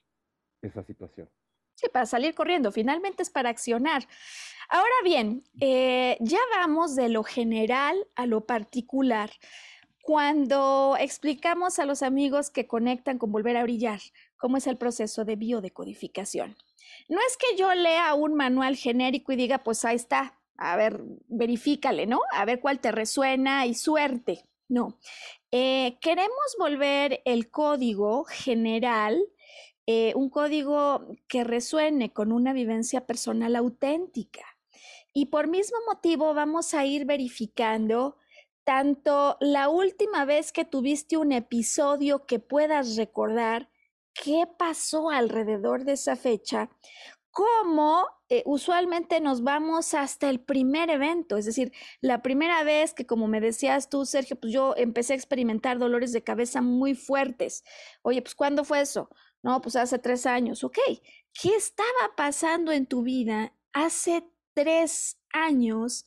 esa situación. Sí, para salir corriendo, finalmente es para accionar. Ahora bien, eh, ya vamos de lo general a lo particular. Cuando explicamos a los amigos que conectan con volver a brillar, cómo es el proceso de biodecodificación. No es que yo lea un manual genérico y diga, pues ahí está, a ver, verifícale, ¿no? A ver cuál te resuena y suerte. No. Eh, queremos volver el código general, eh, un código que resuene con una vivencia personal auténtica. Y por mismo motivo vamos a ir verificando tanto la última vez que tuviste un episodio que puedas recordar, qué pasó alrededor de esa fecha, como eh, usualmente nos vamos hasta el primer evento, es decir, la primera vez que, como me decías tú, Sergio, pues yo empecé a experimentar dolores de cabeza muy fuertes. Oye, pues ¿cuándo fue eso? No, pues hace tres años. Ok, ¿qué estaba pasando en tu vida hace tres años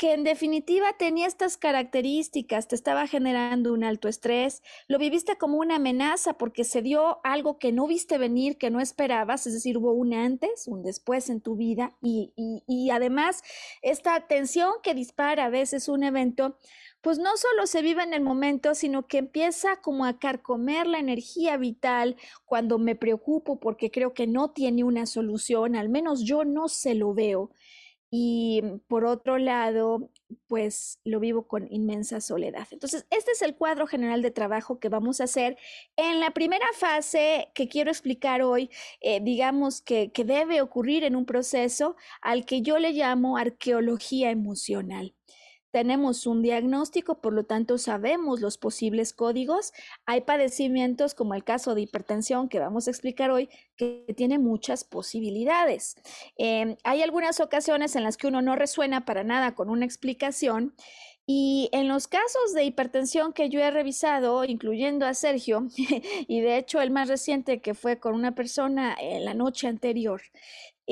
que en definitiva tenía estas características, te estaba generando un alto estrés, lo viviste como una amenaza porque se dio algo que no viste venir, que no esperabas, es decir, hubo un antes, un después en tu vida y, y además esta tensión que dispara a veces un evento, pues no solo se vive en el momento, sino que empieza como a carcomer la energía vital cuando me preocupo porque creo que no tiene una solución, al menos yo no se lo veo. Y por otro lado, pues lo vivo con inmensa soledad. Entonces, este es el cuadro general de trabajo que vamos a hacer. En la primera fase que quiero explicar hoy, eh, digamos que, que debe ocurrir en un proceso al que yo le llamo arqueología emocional tenemos un diagnóstico, por lo tanto sabemos los posibles códigos. Hay padecimientos como el caso de hipertensión que vamos a explicar hoy, que tiene muchas posibilidades. Em, hay algunas ocasiones en las que uno no resuena para nada con una explicación. Y en los casos de hipertensión que yo he revisado, incluyendo a Sergio, y de hecho el más reciente que fue con una persona en la noche anterior,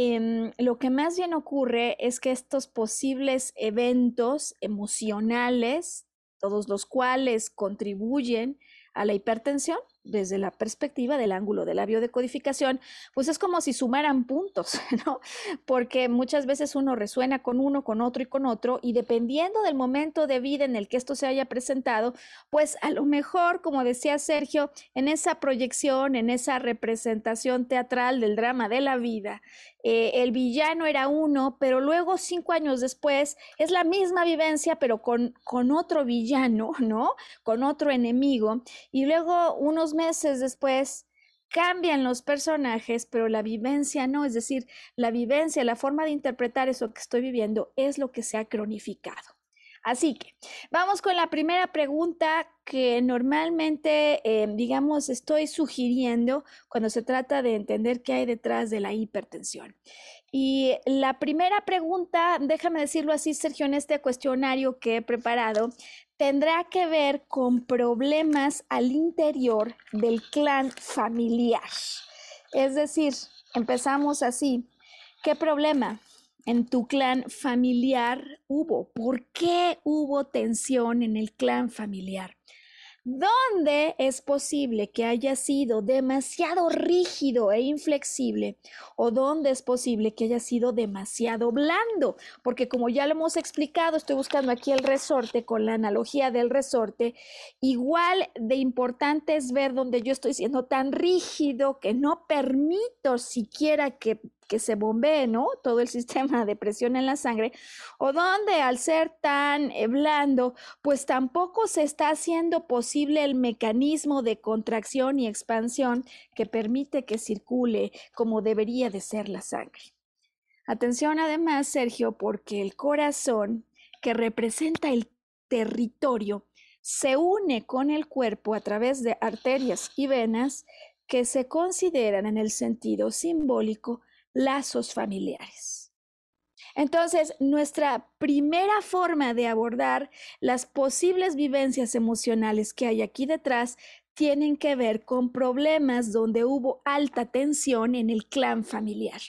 Em, lo que más bien ocurre es que estos posibles eventos emocionales, todos los cuales contribuyen a la hipertensión, desde la perspectiva del ángulo de la biodecodificación, pues es como si sumaran puntos, ¿no? Porque muchas veces uno resuena con uno, con otro y con otro, y dependiendo del momento de vida en el que esto se haya presentado, pues a lo mejor, como decía Sergio, en esa proyección, en esa representación teatral del drama de la vida, eh, el villano era uno, pero luego cinco años después es la misma vivencia, pero con, con otro villano, ¿no? Con otro enemigo, y luego unos meses después cambian los personajes, pero la vivencia no, es decir, la vivencia, la forma de interpretar eso que estoy viviendo es lo que se ha cronificado. Así que vamos con la primera pregunta que normalmente, eh, digamos, estoy sugiriendo cuando se trata de entender qué hay detrás de la hipertensión. Y la primera pregunta, déjame decirlo así, Sergio, en este cuestionario que he preparado, tendrá que ver con problemas al interior del clan familiar. Es decir, empezamos así. ¿Qué problema en tu clan familiar hubo? ¿Por qué hubo tensión en el clan familiar? ¿Dónde es posible que haya sido demasiado rígido e inflexible o dónde es posible que haya sido demasiado blando, porque como ya lo hemos explicado, estoy buscando aquí el resorte con la analogía del resorte, igual de importante es ver dónde yo estoy siendo tan rígido que no permito siquiera que que se bombee, ¿no? Todo el sistema de presión en la sangre, o donde al ser tan eh, blando, pues tampoco se está haciendo posible el mecanismo de contracción y expansión que permite que circule como debería de ser la sangre. Atención además, Sergio, porque el corazón, que representa el territorio, se une con el cuerpo a través de arterias y venas que se consideran en el sentido simbólico lazos familiares. Entonces, nuestra primera forma de abordar las posibles vivencias emocionales que hay aquí detrás tienen que ver con problemas donde hubo alta tensión en el clan familiar.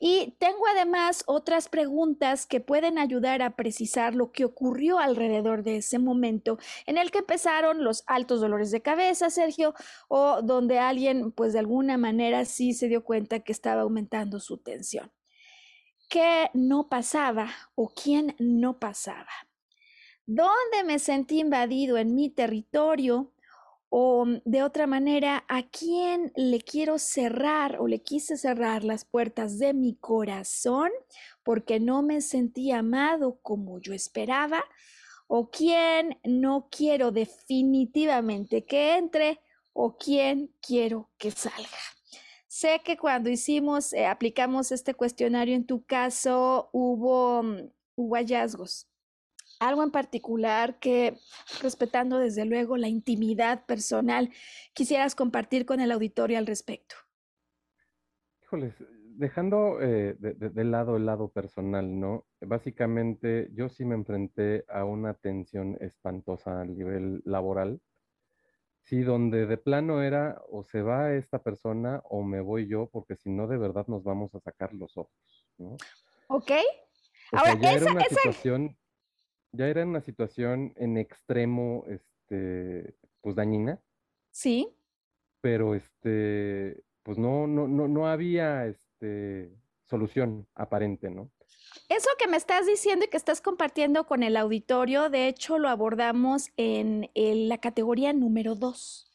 Y tengo además otras preguntas que pueden ayudar a precisar lo que ocurrió alrededor de ese momento en el que empezaron los altos dolores de cabeza, Sergio, o donde alguien pues de alguna manera sí se dio cuenta que estaba aumentando su tensión. ¿Qué no pasaba o quién no pasaba? ¿Dónde me sentí invadido en mi territorio? O mm, de otra manera, ¿a quién le quiero cerrar o le quise cerrar las puertas de mi corazón porque no me sentí amado como yo esperaba? ¿O quién no quiero definitivamente que entre? ¿O quién quiero que salga? Sé que cuando hicimos, eh, aplicamos este cuestionario en tu caso, hubo, mm, hubo hallazgos algo en particular que, respetando desde luego la intimidad personal, quisieras compartir con el auditorio al respecto? Híjoles, dejando eh, de, lado el lado personal, ¿no? Básicamente yo sí me enfrenté a una tensión espantosa a nivel laboral. Sí, donde de plano era o se va esta persona o me voy yo, porque si no, de verdad nos vamos a sacar los ojos, ¿no? Ok. Ahora, esa, era una situación ya era una situación en extremo, este, pues dañina. Sí. Pero este, pues no, no, no, no había este, solución aparente, ¿no? Eso que me estás diciendo y que estás compartiendo con el auditorio, de hecho lo abordamos en, en la categoría número dos.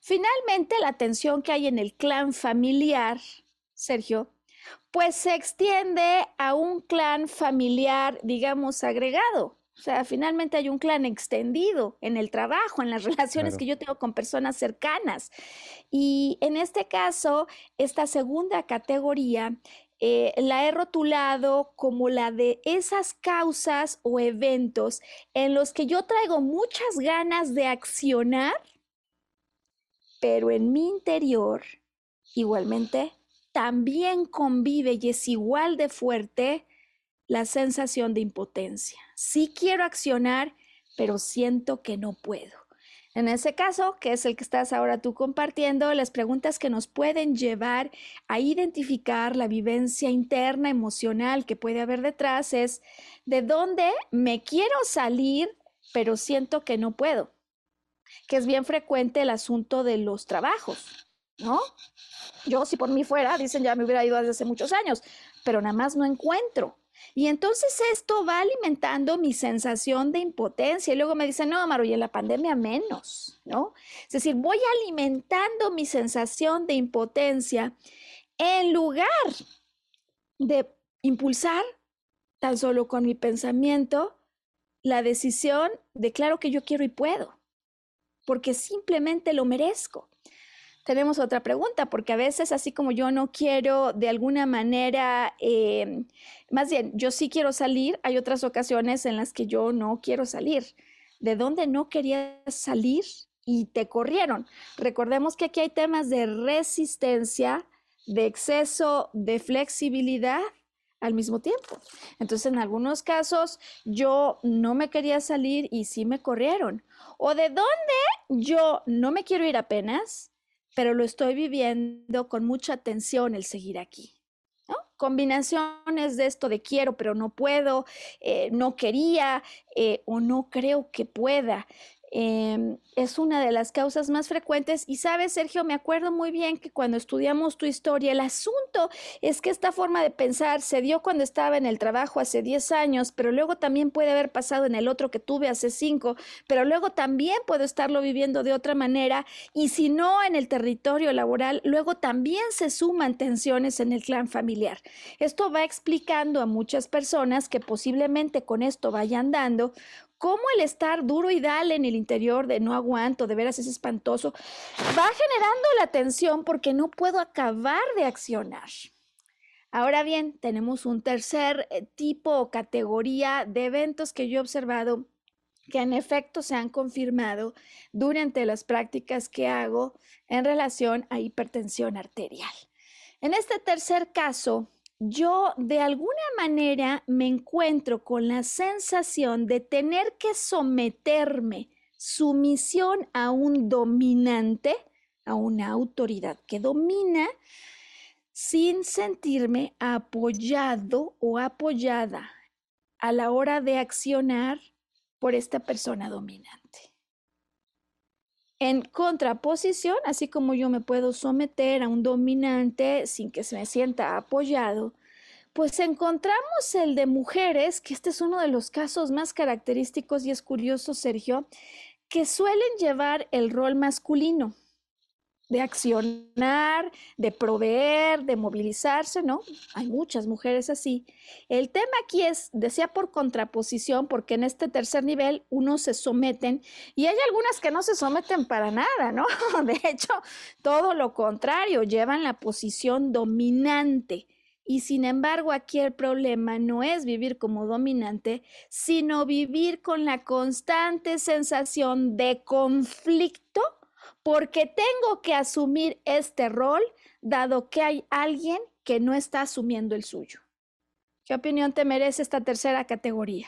Finalmente, la tensión que hay en el clan familiar, Sergio, pues se extiende a un clan familiar, digamos, agregado. O sea, finalmente hay un clan extendido en el trabajo, en las relaciones que yo tengo con personas cercanas. Y en este caso, esta segunda categoría eh, la he rotulado como la de esas causas o eventos en los que yo traigo muchas ganas de accionar, pero en mi interior igualmente también convive y es igual de fuerte la sensación de impotencia. Sí quiero accionar, pero siento que no puedo. En ese caso, que es el que estás ahora tú compartiendo, las preguntas que nos pueden llevar a identificar la vivencia interna emocional que puede haber detrás es, ¿de dónde me quiero salir, pero siento que no puedo? Que es bien frecuente el asunto de los trabajos, ¿no? Yo, si por mí fuera, dicen ya me hubiera ido desde hace muchos años, pero nada más no encuentro. Y entonces esto va alimentando mi sensación de impotencia. Y luego me dicen, no, Maru, y en la pandemia menos, ¿no? Es decir, voy alimentando mi sensación de impotencia en lugar de impulsar tan solo con mi pensamiento la decisión de claro que yo quiero y puedo, porque simplemente lo merezco tenemos otra pregunta, porque a veces así como yo no quiero de alguna manera, em, más bien, yo sí quiero salir, hay otras ocasiones en las que yo no quiero salir. ¿De dónde no querías salir y te corrieron? Recordemos que aquí hay temas de resistencia, de exceso de flexibilidad al mismo tiempo. Entonces, en algunos casos, yo no me quería salir y sí me corrieron. ¿O de dónde yo no me quiero ir apenas? Pero lo estoy viviendo con mucha atención el seguir aquí. Combinaciones de esto de quiero, pero no puedo, eh, no quería eh, o no creo que pueda. Em, es una de las causas más frecuentes. Y sabes, Sergio, me acuerdo muy bien que cuando estudiamos tu historia, el asunto es que esta forma de pensar se dio cuando estaba en el trabajo hace 10 años, pero luego también puede haber pasado en el otro que tuve hace 5, pero luego también puedo estarlo viviendo de otra manera. Y si no en el territorio laboral, luego también se suman tensiones en el clan familiar. Esto va explicando a muchas personas que posiblemente con esto vayan dando cómo el estar duro y dale en el interior de no aguanto, de veras es espantoso, va generando la tensión porque no puedo acabar de accionar. Ahora bien, tenemos un tercer eh, tipo o categoría de eventos que yo he observado que en efecto se han confirmado durante las prácticas que hago en relación a hipertensión arterial. En este tercer caso, yo de alguna manera me encuentro con la sensación de tener que someterme sumisión a un dominante, a una autoridad que domina sin sentirme apoyado o apoyada a la hora de accionar por esta persona dominante. En contraposición, así como yo me puedo someter a un dominante sin que se me sienta apoyado, pues encontramos el de mujeres, que este es uno de los casos más característicos y es curioso, Sergio, que suelen llevar el rol masculino de accionar, de proveer, de movilizarse, ¿no? Hay muchas mujeres así. El tema aquí es, decía por contraposición, porque en este tercer nivel unos se someten y hay algunas que no se someten para nada, ¿no? De hecho, todo lo contrario, llevan la posición dominante. Y sin embargo, aquí el problema no es vivir como dominante, sino vivir con la constante sensación de conflicto porque tengo que asumir este rol dado que hay alguien que no está asumiendo el suyo. ¿Qué opinión te merece esta tercera categoría?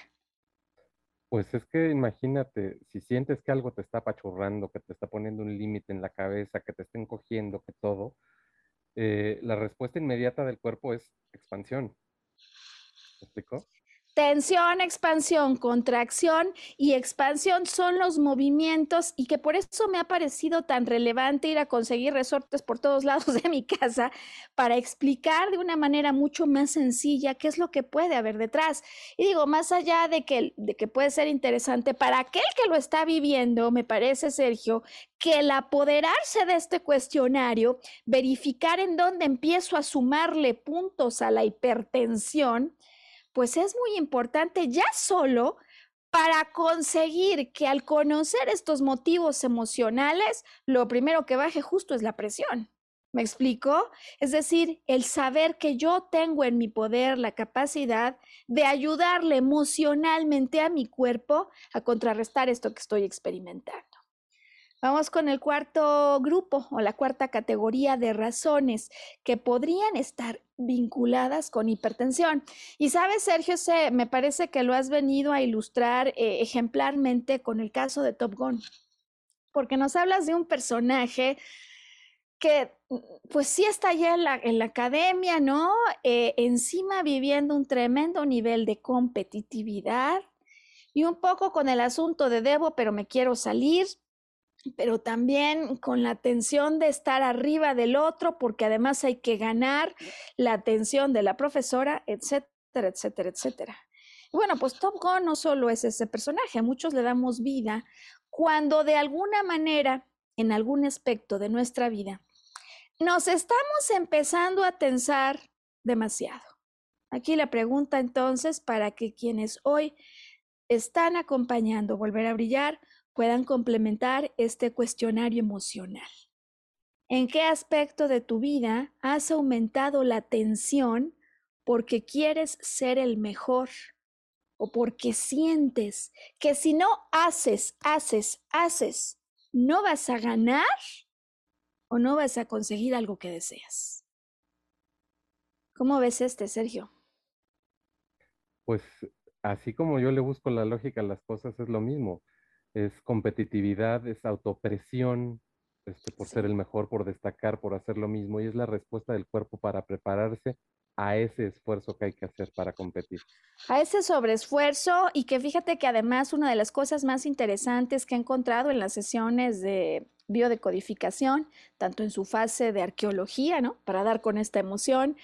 Pues es que imagínate, si sientes que algo te está apachurrando, que te está poniendo un límite en la cabeza, que te está encogiendo, que todo, eh, la respuesta inmediata del cuerpo es expansión. ¿Me explicó? Tensión, expansión, contracción y expansión son los movimientos y que por eso me ha parecido tan relevante ir a conseguir resortes por todos lados de mi casa para explicar de una manera mucho más sencilla qué es lo que puede haber detrás. Y digo, más allá de que, de que puede ser interesante para aquel que lo está viviendo, me parece, Sergio, que el apoderarse de este cuestionario, verificar en dónde empiezo a sumarle puntos a la hipertensión, pues es muy importante ya solo para conseguir que al conocer estos motivos emocionales, lo primero que baje justo es la presión. ¿Me explico? Es decir, el saber que yo tengo en mi poder la capacidad de ayudarle emocionalmente a mi cuerpo a contrarrestar esto que estoy experimentando. Vamos con el cuarto grupo o la cuarta categoría de razones que podrían estar vinculadas con hipertensión. Y sabes, Sergio, me parece que lo has venido a ilustrar eh, ejemplarmente con el caso de Top Gun, porque nos hablas de un personaje que pues sí está ya en la, academia, ¿no? Eh, encima viviendo un tremendo nivel de competitividad y un poco con el asunto de debo, pero me quiero salir, pero también con la tensión de estar arriba del otro, porque además hay que ganar la atención de la profesora, etcétera, etcétera, etcétera. Bueno, pues Top Gun no solo es ese personaje, a muchos le damos vida cuando de alguna manera, en algún aspecto de nuestra vida, nos estamos empezando a tensar demasiado. Aquí la pregunta entonces para que quienes hoy están acompañando Volver a Brillar puedan complementar este cuestionario emocional. ¿En qué aspecto de tu vida has aumentado la tensión porque quieres ser el mejor o porque sientes que si no haces, haces, haces, no vas a ganar o no vas a conseguir algo que deseas? ¿Cómo ves este, Sergio? Pues así como yo le busco la lógica a las cosas, es lo mismo es competitividad, es autopresión, este, por ser el mejor, por destacar, por hacer lo mismo, y es la respuesta del cuerpo para prepararse a ese esfuerzo que hay que hacer para competir. A ese sobreesfuerzo y que fíjate que además una de las cosas más interesantes que he encontrado en las sesiones de biodecodificación, tanto en su fase de arqueología, ¿no? Para dar con esta emoción,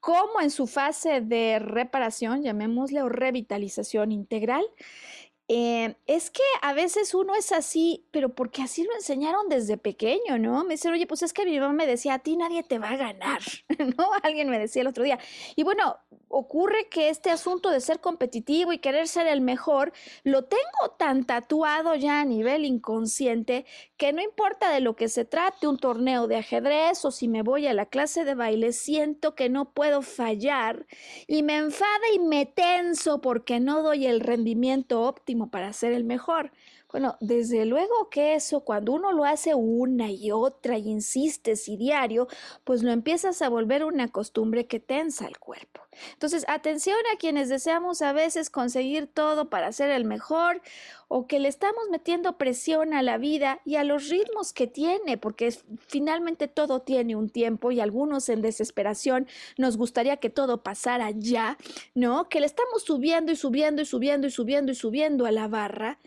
como en su fase de reparación, llamémosle, o revitalización integral, eh, es que a veces uno es así, pero porque así lo enseñaron desde pequeño, ¿no? Me dicen, oye, pues es que mi mamá me decía, a ti nadie te va a ganar, ¿no? Alguien me decía el otro día. Y bueno, ocurre que este asunto de ser competitivo y querer ser el mejor, lo tengo tan tatuado ya a nivel inconsciente que no importa de lo que se trate, un torneo de ajedrez o si me voy a la clase de baile, siento que no puedo fallar y me enfada y me tenso porque no doy el rendimiento óptimo para ser el mejor. Bueno, desde luego que eso, cuando uno lo hace una y otra y insistes y diario, pues lo empiezas a volver una costumbre que tensa el cuerpo. Entonces, atención a quienes deseamos a veces conseguir todo para ser el mejor o que le estamos metiendo presión a la vida y a los ritmos que tiene, porque finalmente todo tiene un tiempo y algunos en desesperación nos gustaría que todo pasara ya, ¿no? Que le estamos subiendo y subiendo y subiendo y subiendo y subiendo a la barra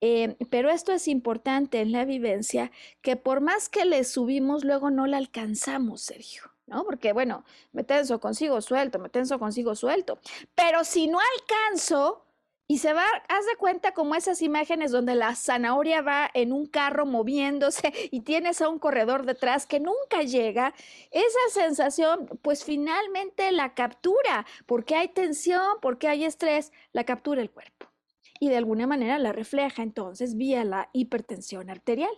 eh, pero esto es importante en la vivencia, que por más que le subimos, luego no la alcanzamos, Sergio. ¿no? Porque, bueno, me tenso, consigo suelto, me tenso, consigo suelto. Pero si no alcanzo, y se va, haz de cuenta como esas imágenes donde la zanahoria va en un carro moviéndose y tienes a un corredor detrás que nunca llega, esa sensación, pues finalmente la captura, porque hay tensión, porque hay estrés, la captura el cuerpo y de alguna manera la refleja entonces vía la hipertensión arterial.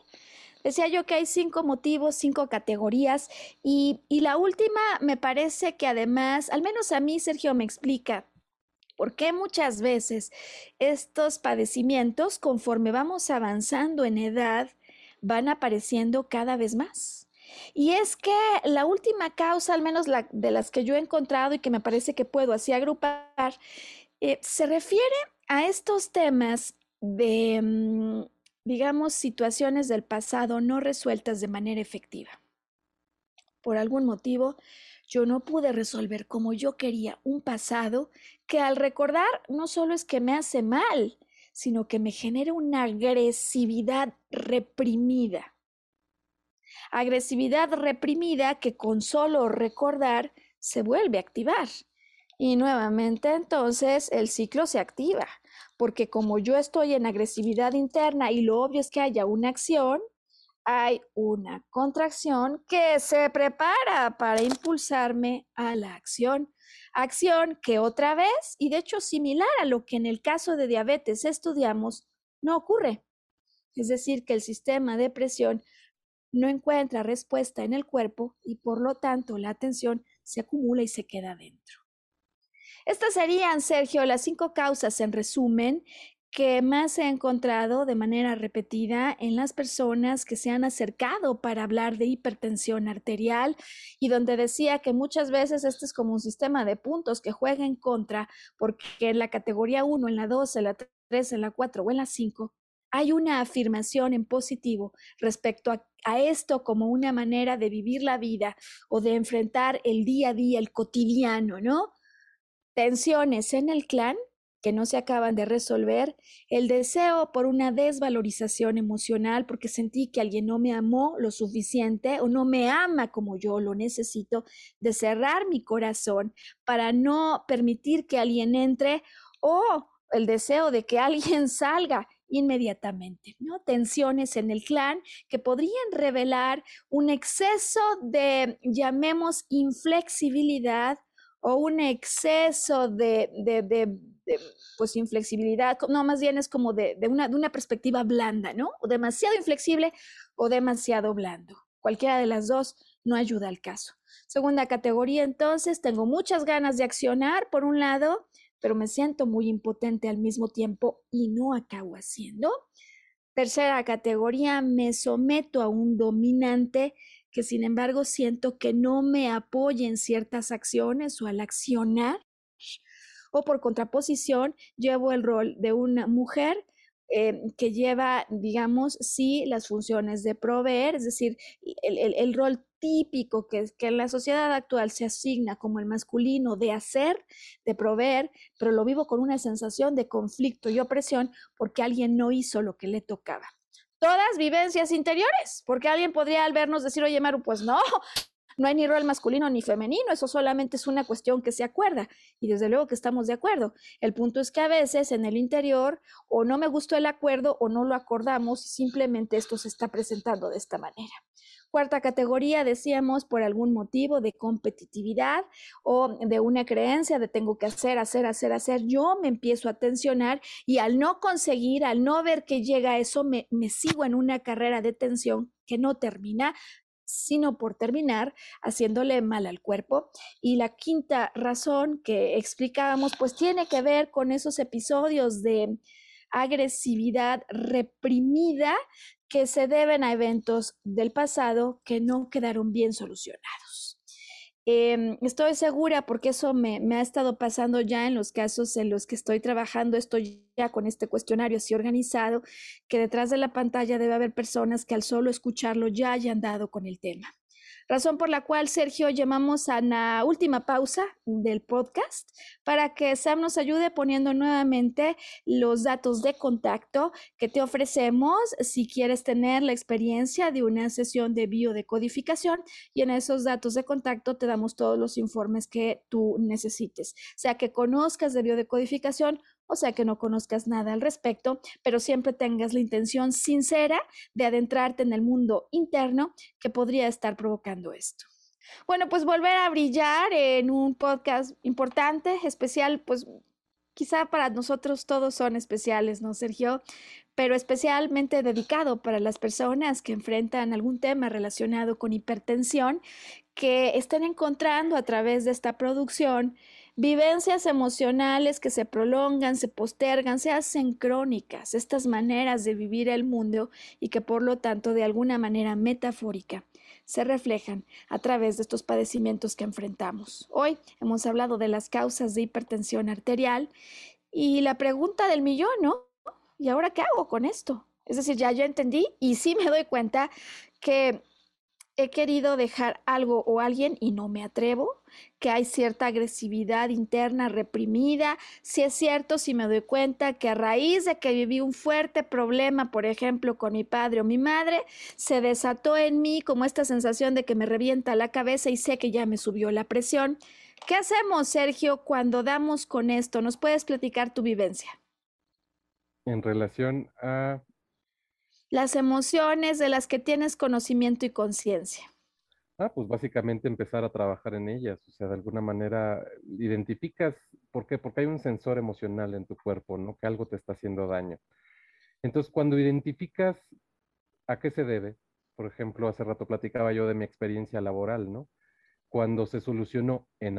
Decía yo que hay cinco motivos, cinco categorías y, la última me parece que además, al menos a mí Sergio me explica por qué muchas veces estos padecimientos, conforme vamos avanzando en edad, van apareciendo cada vez más. Y es que la última causa, al menos la, de las que yo he encontrado y que me parece que puedo así agrupar, eh, se refiere a estos temas de, mm, digamos, situaciones del pasado no resueltas de manera efectiva. Por algún motivo, yo no pude resolver como yo quería un pasado que al recordar no solo es que me hace mal, sino que me genera una agresividad reprimida. Agresividad reprimida que con solo recordar se vuelve a activar. Y nuevamente entonces el ciclo se activa porque como yo estoy en agresividad interna y lo obvio es que haya una acción, hay una contracción que se prepara para impulsarme a la acción. Acción que otra vez, y de hecho similar a lo que en el caso de diabetes estudiamos, no ocurre. Es decir, que el sistema de presión no encuentra respuesta en el cuerpo y por lo tanto la atención se acumula y se queda dentro. Estas serían, Sergio, las cinco causas en resumen que más he encontrado de manera repetida en las personas que se han acercado para hablar de hipertensión arterial y donde decía que muchas veces este es como un sistema de puntos que juega en contra porque en la categoría 1, en la 2, en la 3, en la 4 o en la 5 hay una afirmación en positivo respecto a, a, esto como una manera de vivir la vida o de enfrentar el día a día, el cotidiano, ¿no? Tensiones en el clan que no se acaban de resolver, el deseo por una desvalorización emocional porque sentí que alguien no me amó lo suficiente o no me ama como yo lo necesito, de cerrar mi corazón para no permitir que alguien entre o el deseo de que alguien salga inmediatamente, ¿no? Tensiones en el clan que podrían revelar un exceso de, llamemos, inflexibilidad o un exceso de, pues inflexibilidad, no, más bien es como de, una, de una perspectiva blanda, ¿no? O demasiado inflexible o demasiado blando. Cualquiera de las dos no ayuda al caso. Segunda categoría, entonces, tengo muchas ganas de accionar, por un lado, pero me siento muy impotente al mismo tiempo y no acabo haciendo. Tercera categoría, me someto a un dominante que sin embargo siento que no me apoya en ciertas acciones o al accionar. O por contraposición, llevo el rol de una mujer eh, que lleva, digamos, sí, las funciones de proveer, es decir, el, rol típico que, que, en la sociedad actual se asigna como el masculino de hacer, de proveer, pero lo vivo con una sensación de conflicto y opresión porque alguien no hizo lo que le tocaba todas vivencias interiores, porque alguien podría al vernos decir, oye, Maru, pues no, no hay ni rol masculino ni femenino, eso solamente es una cuestión que se acuerda. Y desde luego que estamos de acuerdo. El punto es que a veces en el interior o no me gustó el acuerdo o no lo acordamos y simplemente esto se está presentando de esta manera. Cuarta categoría, decíamos, por algún motivo de competitividad o de una creencia de tengo que hacer, hacer, hacer, hacer, yo me empiezo a tensionar y al no conseguir, al no ver que llega eso, me, me sigo en una carrera de tensión que no termina, sino por terminar haciéndole mal al cuerpo. Y la quinta razón que explicábamos, pues tiene que ver con esos episodios de agresividad reprimida que se deben a eventos del pasado que no quedaron bien solucionados. Em, estoy segura, porque eso me, me, ha estado pasando ya en los casos en los que estoy trabajando, estoy ya con este cuestionario así organizado, que detrás de la pantalla debe haber personas que al solo escucharlo ya hayan dado con el tema razón por la cual, Sergio, llamamos a la última pausa del podcast para que Sam nos ayude poniendo nuevamente los datos de contacto que te ofrecemos si quieres tener la experiencia de una sesión de biodecodificación y en esos datos de contacto te damos todos los informes que tú necesites, sea que conozcas de biodecodificación o sea que no conozcas nada al respecto, pero siempre tengas la intención sincera de adentrarte en el mundo interno que podría estar provocando esto. Bueno, pues volver a brillar en un podcast importante, especial, pues quizá para nosotros todos son especiales, ¿no, Sergio? Pero especialmente dedicado para las personas que enfrentan algún tema relacionado con hipertensión, que estén encontrando a través de esta producción Vivencias emocionales que se prolongan, se postergan, se hacen crónicas, estas maneras de vivir el mundo y que por lo tanto de alguna manera metafórica se reflejan a través de estos padecimientos que enfrentamos. Hoy hemos hablado de las causas de hipertensión arterial y la pregunta del millón, ¿no? ¿Y ahora qué hago con esto? Es decir, ya yo entendí y sí me doy cuenta que he querido dejar algo o alguien y no me atrevo, que hay cierta agresividad interna reprimida. Si es cierto, si me doy cuenta que a raíz de que viví un fuerte problema, por ejemplo, con mi padre o mi madre, se desató en mí como esta sensación de que me revienta la cabeza y sé que ya me subió la presión. ¿Qué hacemos, Sergio, cuando damos con esto? ¿Nos puedes platicar tu vivencia? En relación a las emociones de las que tienes conocimiento y conciencia? Ah, pues básicamente empezar a trabajar en ellas, o sea, de alguna manera identificas, ¿por qué? Porque hay un sensor emocional en tu cuerpo, ¿no? Que algo te está haciendo daño. Entonces, cuando identificas a qué se debe, por ejemplo, hace rato platicaba yo de mi experiencia laboral, ¿no? Cuando se solucionó en,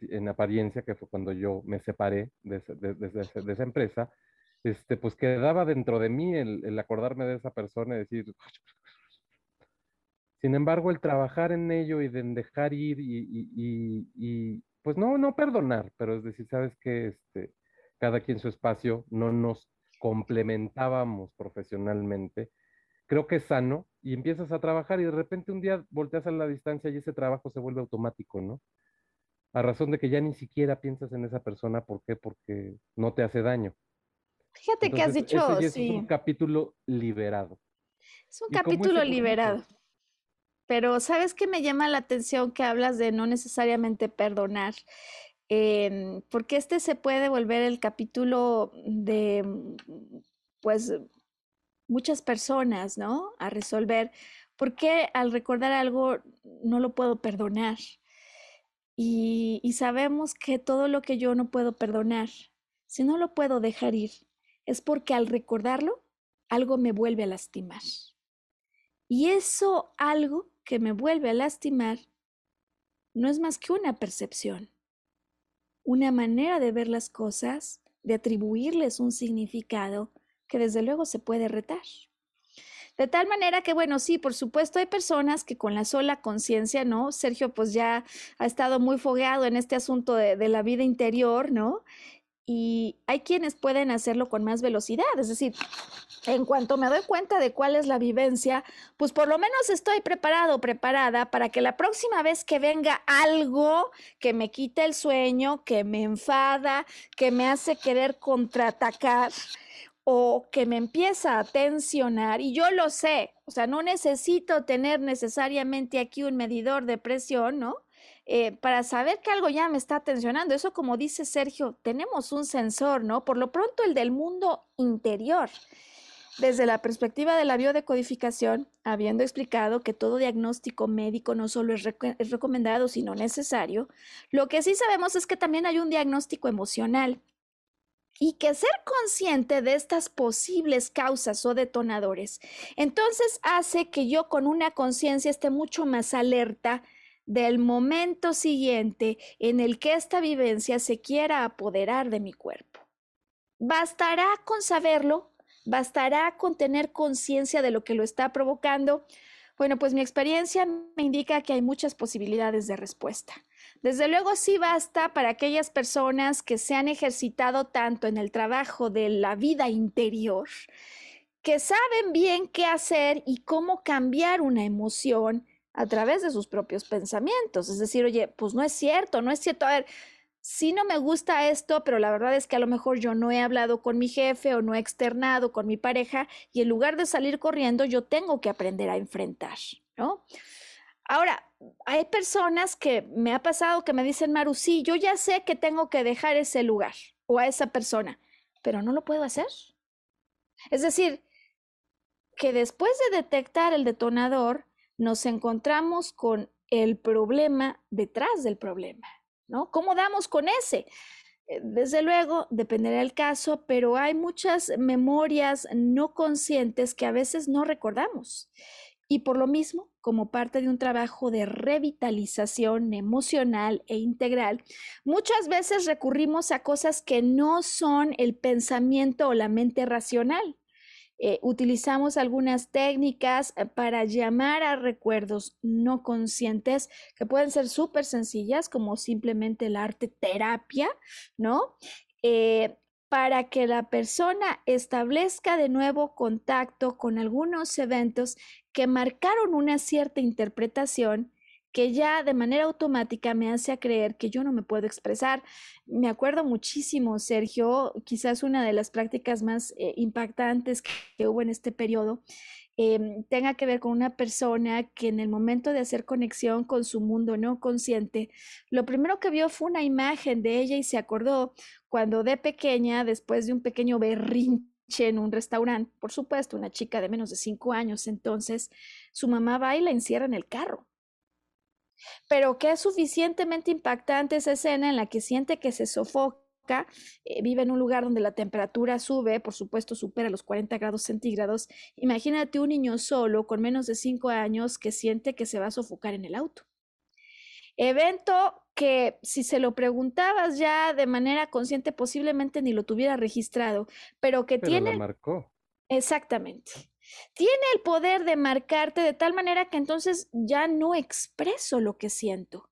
en apariencia, que fue cuando yo me separé de, de esa empresa, este, pues quedaba dentro de mí el, acordarme de esa persona y decir, sin embargo, el trabajar en ello y de dejar ir y, pues no, no perdonar, pero es decir, sabes que este, cada quien su espacio, no nos complementábamos profesionalmente, creo que es sano y empiezas a trabajar y de repente un día volteas a la distancia y ese trabajo se vuelve automático, ¿no? A razón de que ya ni siquiera piensas en esa persona, ¿por qué? Porque no te hace daño. Fíjate que has dicho, Es un capítulo liberado. Es un capítulo liberado. Pero ¿sabes qué me llama la atención que hablas de no necesariamente perdonar? porque este se puede volver el capítulo de, pues, muchas personas, ¿no? A resolver. ¿Por qué al recordar algo no lo puedo perdonar? y sabemos que todo lo que yo no puedo perdonar, si no lo puedo dejar ir, es porque al recordarlo, algo me vuelve a lastimar. Y eso algo que me vuelve a lastimar no es más que una percepción, una manera de ver las cosas, de atribuirles un significado que desde luego se puede retar. De tal manera que, bueno, sí, por supuesto, hay personas que con la sola conciencia, ¿no? Sergio, pues ya ha estado muy fogueado en este asunto de, de, la vida interior, ¿no? Y hay quienes pueden hacerlo con más velocidad, es decir, en cuanto me doy cuenta de cuál es la vivencia, pues por lo menos estoy preparado, preparada para que la próxima vez que venga algo que me quite el sueño, que me enfada, que me hace querer contraatacar o que me empieza a tensionar, y yo lo sé, o sea, no necesito tener necesariamente aquí un medidor de presión, ¿no? Eh, para saber que algo ya me está tensionando. Eso, como dice Sergio, tenemos un sensor, ¿no? Por lo pronto, el del mundo interior. Desde la perspectiva de la biodecodificación, habiendo explicado que todo diagnóstico médico no solo es, es, recomendado, sino necesario, lo que sí sabemos es que también hay un diagnóstico emocional y que ser consciente de estas posibles causas o detonadores, entonces hace que yo con una conciencia esté mucho más alerta del momento siguiente en el que esta vivencia se quiera apoderar de mi cuerpo. bastará con saberlo, bastará con tener conciencia de lo que lo está provocando. Bueno, pues mi experiencia me indica que hay muchas posibilidades de respuesta. Desde luego sí basta para aquellas personas que se han ejercitado tanto en el trabajo de la vida interior, que saben bien qué hacer y cómo cambiar una emoción a través de sus propios pensamientos. Es decir, oye, pues no es cierto, no es cierto. A ver, sí no me gusta esto, pero la verdad es que a lo mejor yo no he hablado con mi jefe o no he externado con mi pareja y en lugar de salir corriendo, yo tengo que aprender a enfrentar, ¿no? Ahora, hay personas que me ha pasado que me dicen, Maru, sí, yo ya sé que tengo que dejar ese lugar o a esa persona, pero no lo puedo hacer. Es decir, que después de detectar el detonador, nos encontramos con el problema detrás del problema, ¿no? ¿Cómo damos con ese? Eh, desde luego, dependerá del caso, pero hay muchas memorias no conscientes que a veces no recordamos. Y por lo mismo, como parte de un trabajo de revitalización emocional e integral, muchas veces recurrimos a cosas que no son el pensamiento o la mente racional. Eh, utilizamos algunas técnicas eh, para llamar a recuerdos no conscientes que pueden ser súper sencillas, como simplemente el arte terapia, ¿no? Eh, para que la persona establezca de nuevo contacto con algunos eventos que marcaron una cierta interpretación que ya de manera automática me hace creer que yo no me puedo expresar. Me acuerdo muchísimo, Sergio, quizás una de las prácticas más eh, impactantes que, hubo en este periodo, em, tenga que ver con una persona que en el momento de hacer conexión con su mundo no consciente, lo primero que vio fue una imagen de ella y se acordó cuando de pequeña, después de un pequeño berrinche en un restaurante, por supuesto, una chica de menos de cinco años, entonces su mamá va y la encierra en el carro. Pero que es suficientemente impactante esa escena en la que siente que se sofoca, eh, vive en un lugar donde la temperatura sube, por supuesto supera los 40 grados centígrados. Imagínate un niño solo con menos de cinco años que siente que se va a sofocar en el auto. Evento que si se lo preguntabas ya de manera consciente posiblemente ni lo tuviera registrado, pero que tiene... Lo marcó. Exactamente. Tiene el poder de marcarte de tal manera que entonces ya no expreso lo que siento.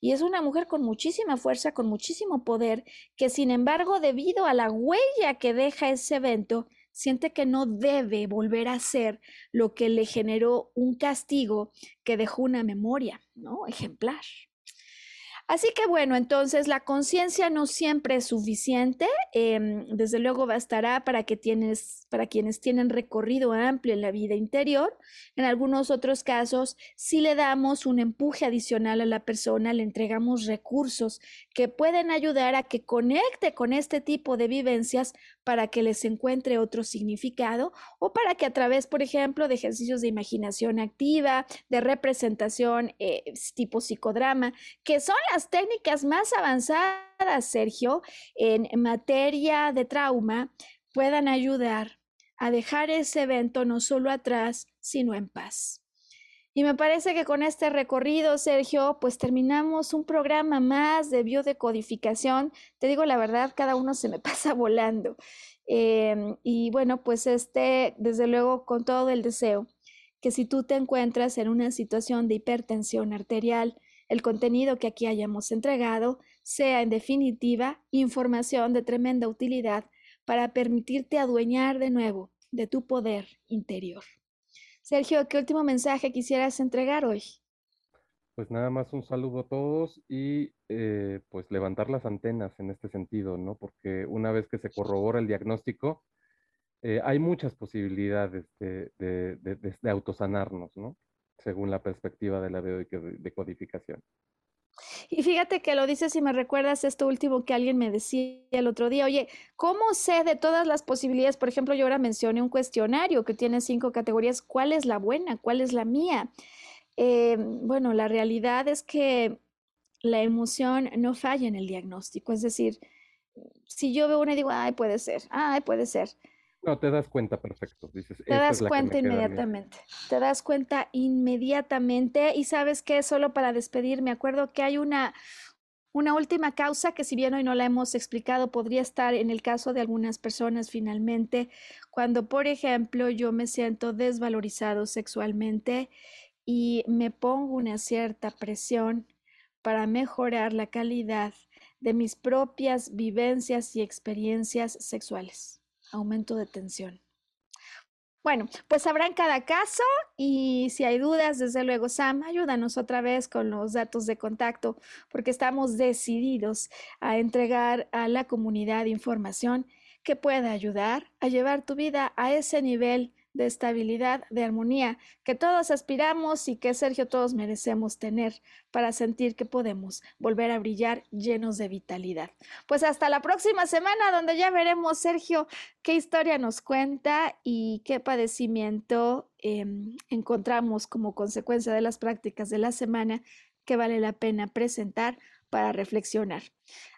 Y es una mujer con muchísima fuerza, con muchísimo poder, que sin embargo, debido a la huella que deja ese evento, siente que no debe volver a hacer lo que le generó un castigo que dejó una memoria, ¿no? Ejemplar. Así que bueno, entonces la conciencia no siempre es suficiente, em, desde luego bastará para, que tienes, para quienes tienen recorrido amplio en la vida interior. En algunos otros casos, si le damos un empuje adicional a la persona, le entregamos recursos que pueden ayudar a que conecte con este tipo de vivencias para que les encuentre otro significado o para que a través, por ejemplo, de ejercicios de imaginación activa, de representación eh, tipo psicodrama, que son las técnicas más avanzadas, Sergio, en materia de trauma, puedan ayudar a dejar ese evento no solo atrás, sino en paz. Y me parece que con este recorrido, Sergio, pues terminamos un programa más de biodecodificación. Te digo la verdad, cada uno se me pasa volando. Em, y bueno, pues este, desde luego, con todo el deseo que si tú te encuentras en una situación de hipertensión arterial, el contenido que aquí hayamos entregado sea en definitiva información de tremenda utilidad para permitirte adueñar de nuevo de tu poder interior. Sergio, ¿qué último mensaje quisieras entregar hoy? Pues nada más un saludo a todos y eh, pues levantar las antenas en este sentido, ¿no? Porque una vez que se corrobora el diagnóstico, eh, hay muchas posibilidades de, de, autosanarnos, ¿no? Según la perspectiva de la decodificación. Y fíjate que lo dices y me recuerdas esto último que alguien me decía el otro día, oye, ¿cómo sé de todas las posibilidades? Por ejemplo, yo ahora mencioné un cuestionario que tiene cinco categorías, ¿cuál es la buena? ¿Cuál es la mía? Eh, bueno, la realidad es que la emoción no falla en el diagnóstico, es decir, si yo veo una y digo, ay, puede ser, ay, puede ser, no, te das cuenta perfecto, dices. Te das cuenta inmediatamente. Te das cuenta inmediatamente y sabes que solo para despedir, me acuerdo que hay una, Una última causa que si bien hoy no la hemos explicado podría estar en el caso de algunas personas finalmente cuando por ejemplo yo me siento desvalorizado sexualmente y me pongo una cierta presión para mejorar la calidad de mis propias vivencias y experiencias sexuales. Aumento de tensión. Bueno, pues en cada caso y si hay dudas, desde luego, Sam, ayúdanos otra vez con los datos de contacto porque estamos decididos a entregar a la comunidad información que pueda ayudar a llevar tu vida a ese nivel de estabilidad, de armonía, que todos aspiramos y que Sergio todos merecemos tener para sentir que podemos volver a brillar llenos de vitalidad. Pues hasta la próxima semana donde ya veremos, Sergio, qué historia nos cuenta y qué padecimiento em, encontramos como consecuencia de las prácticas de la semana que vale la pena presentar para reflexionar.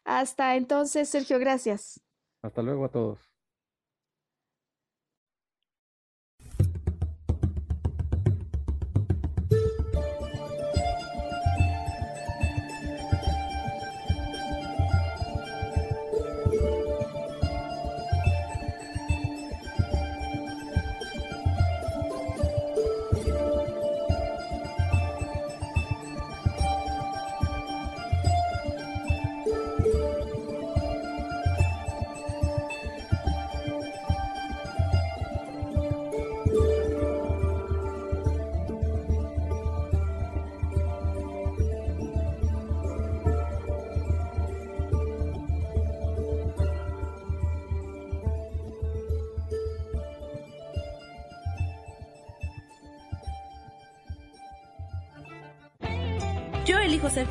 Hasta entonces, Sergio, gracias. Hasta luego a todos.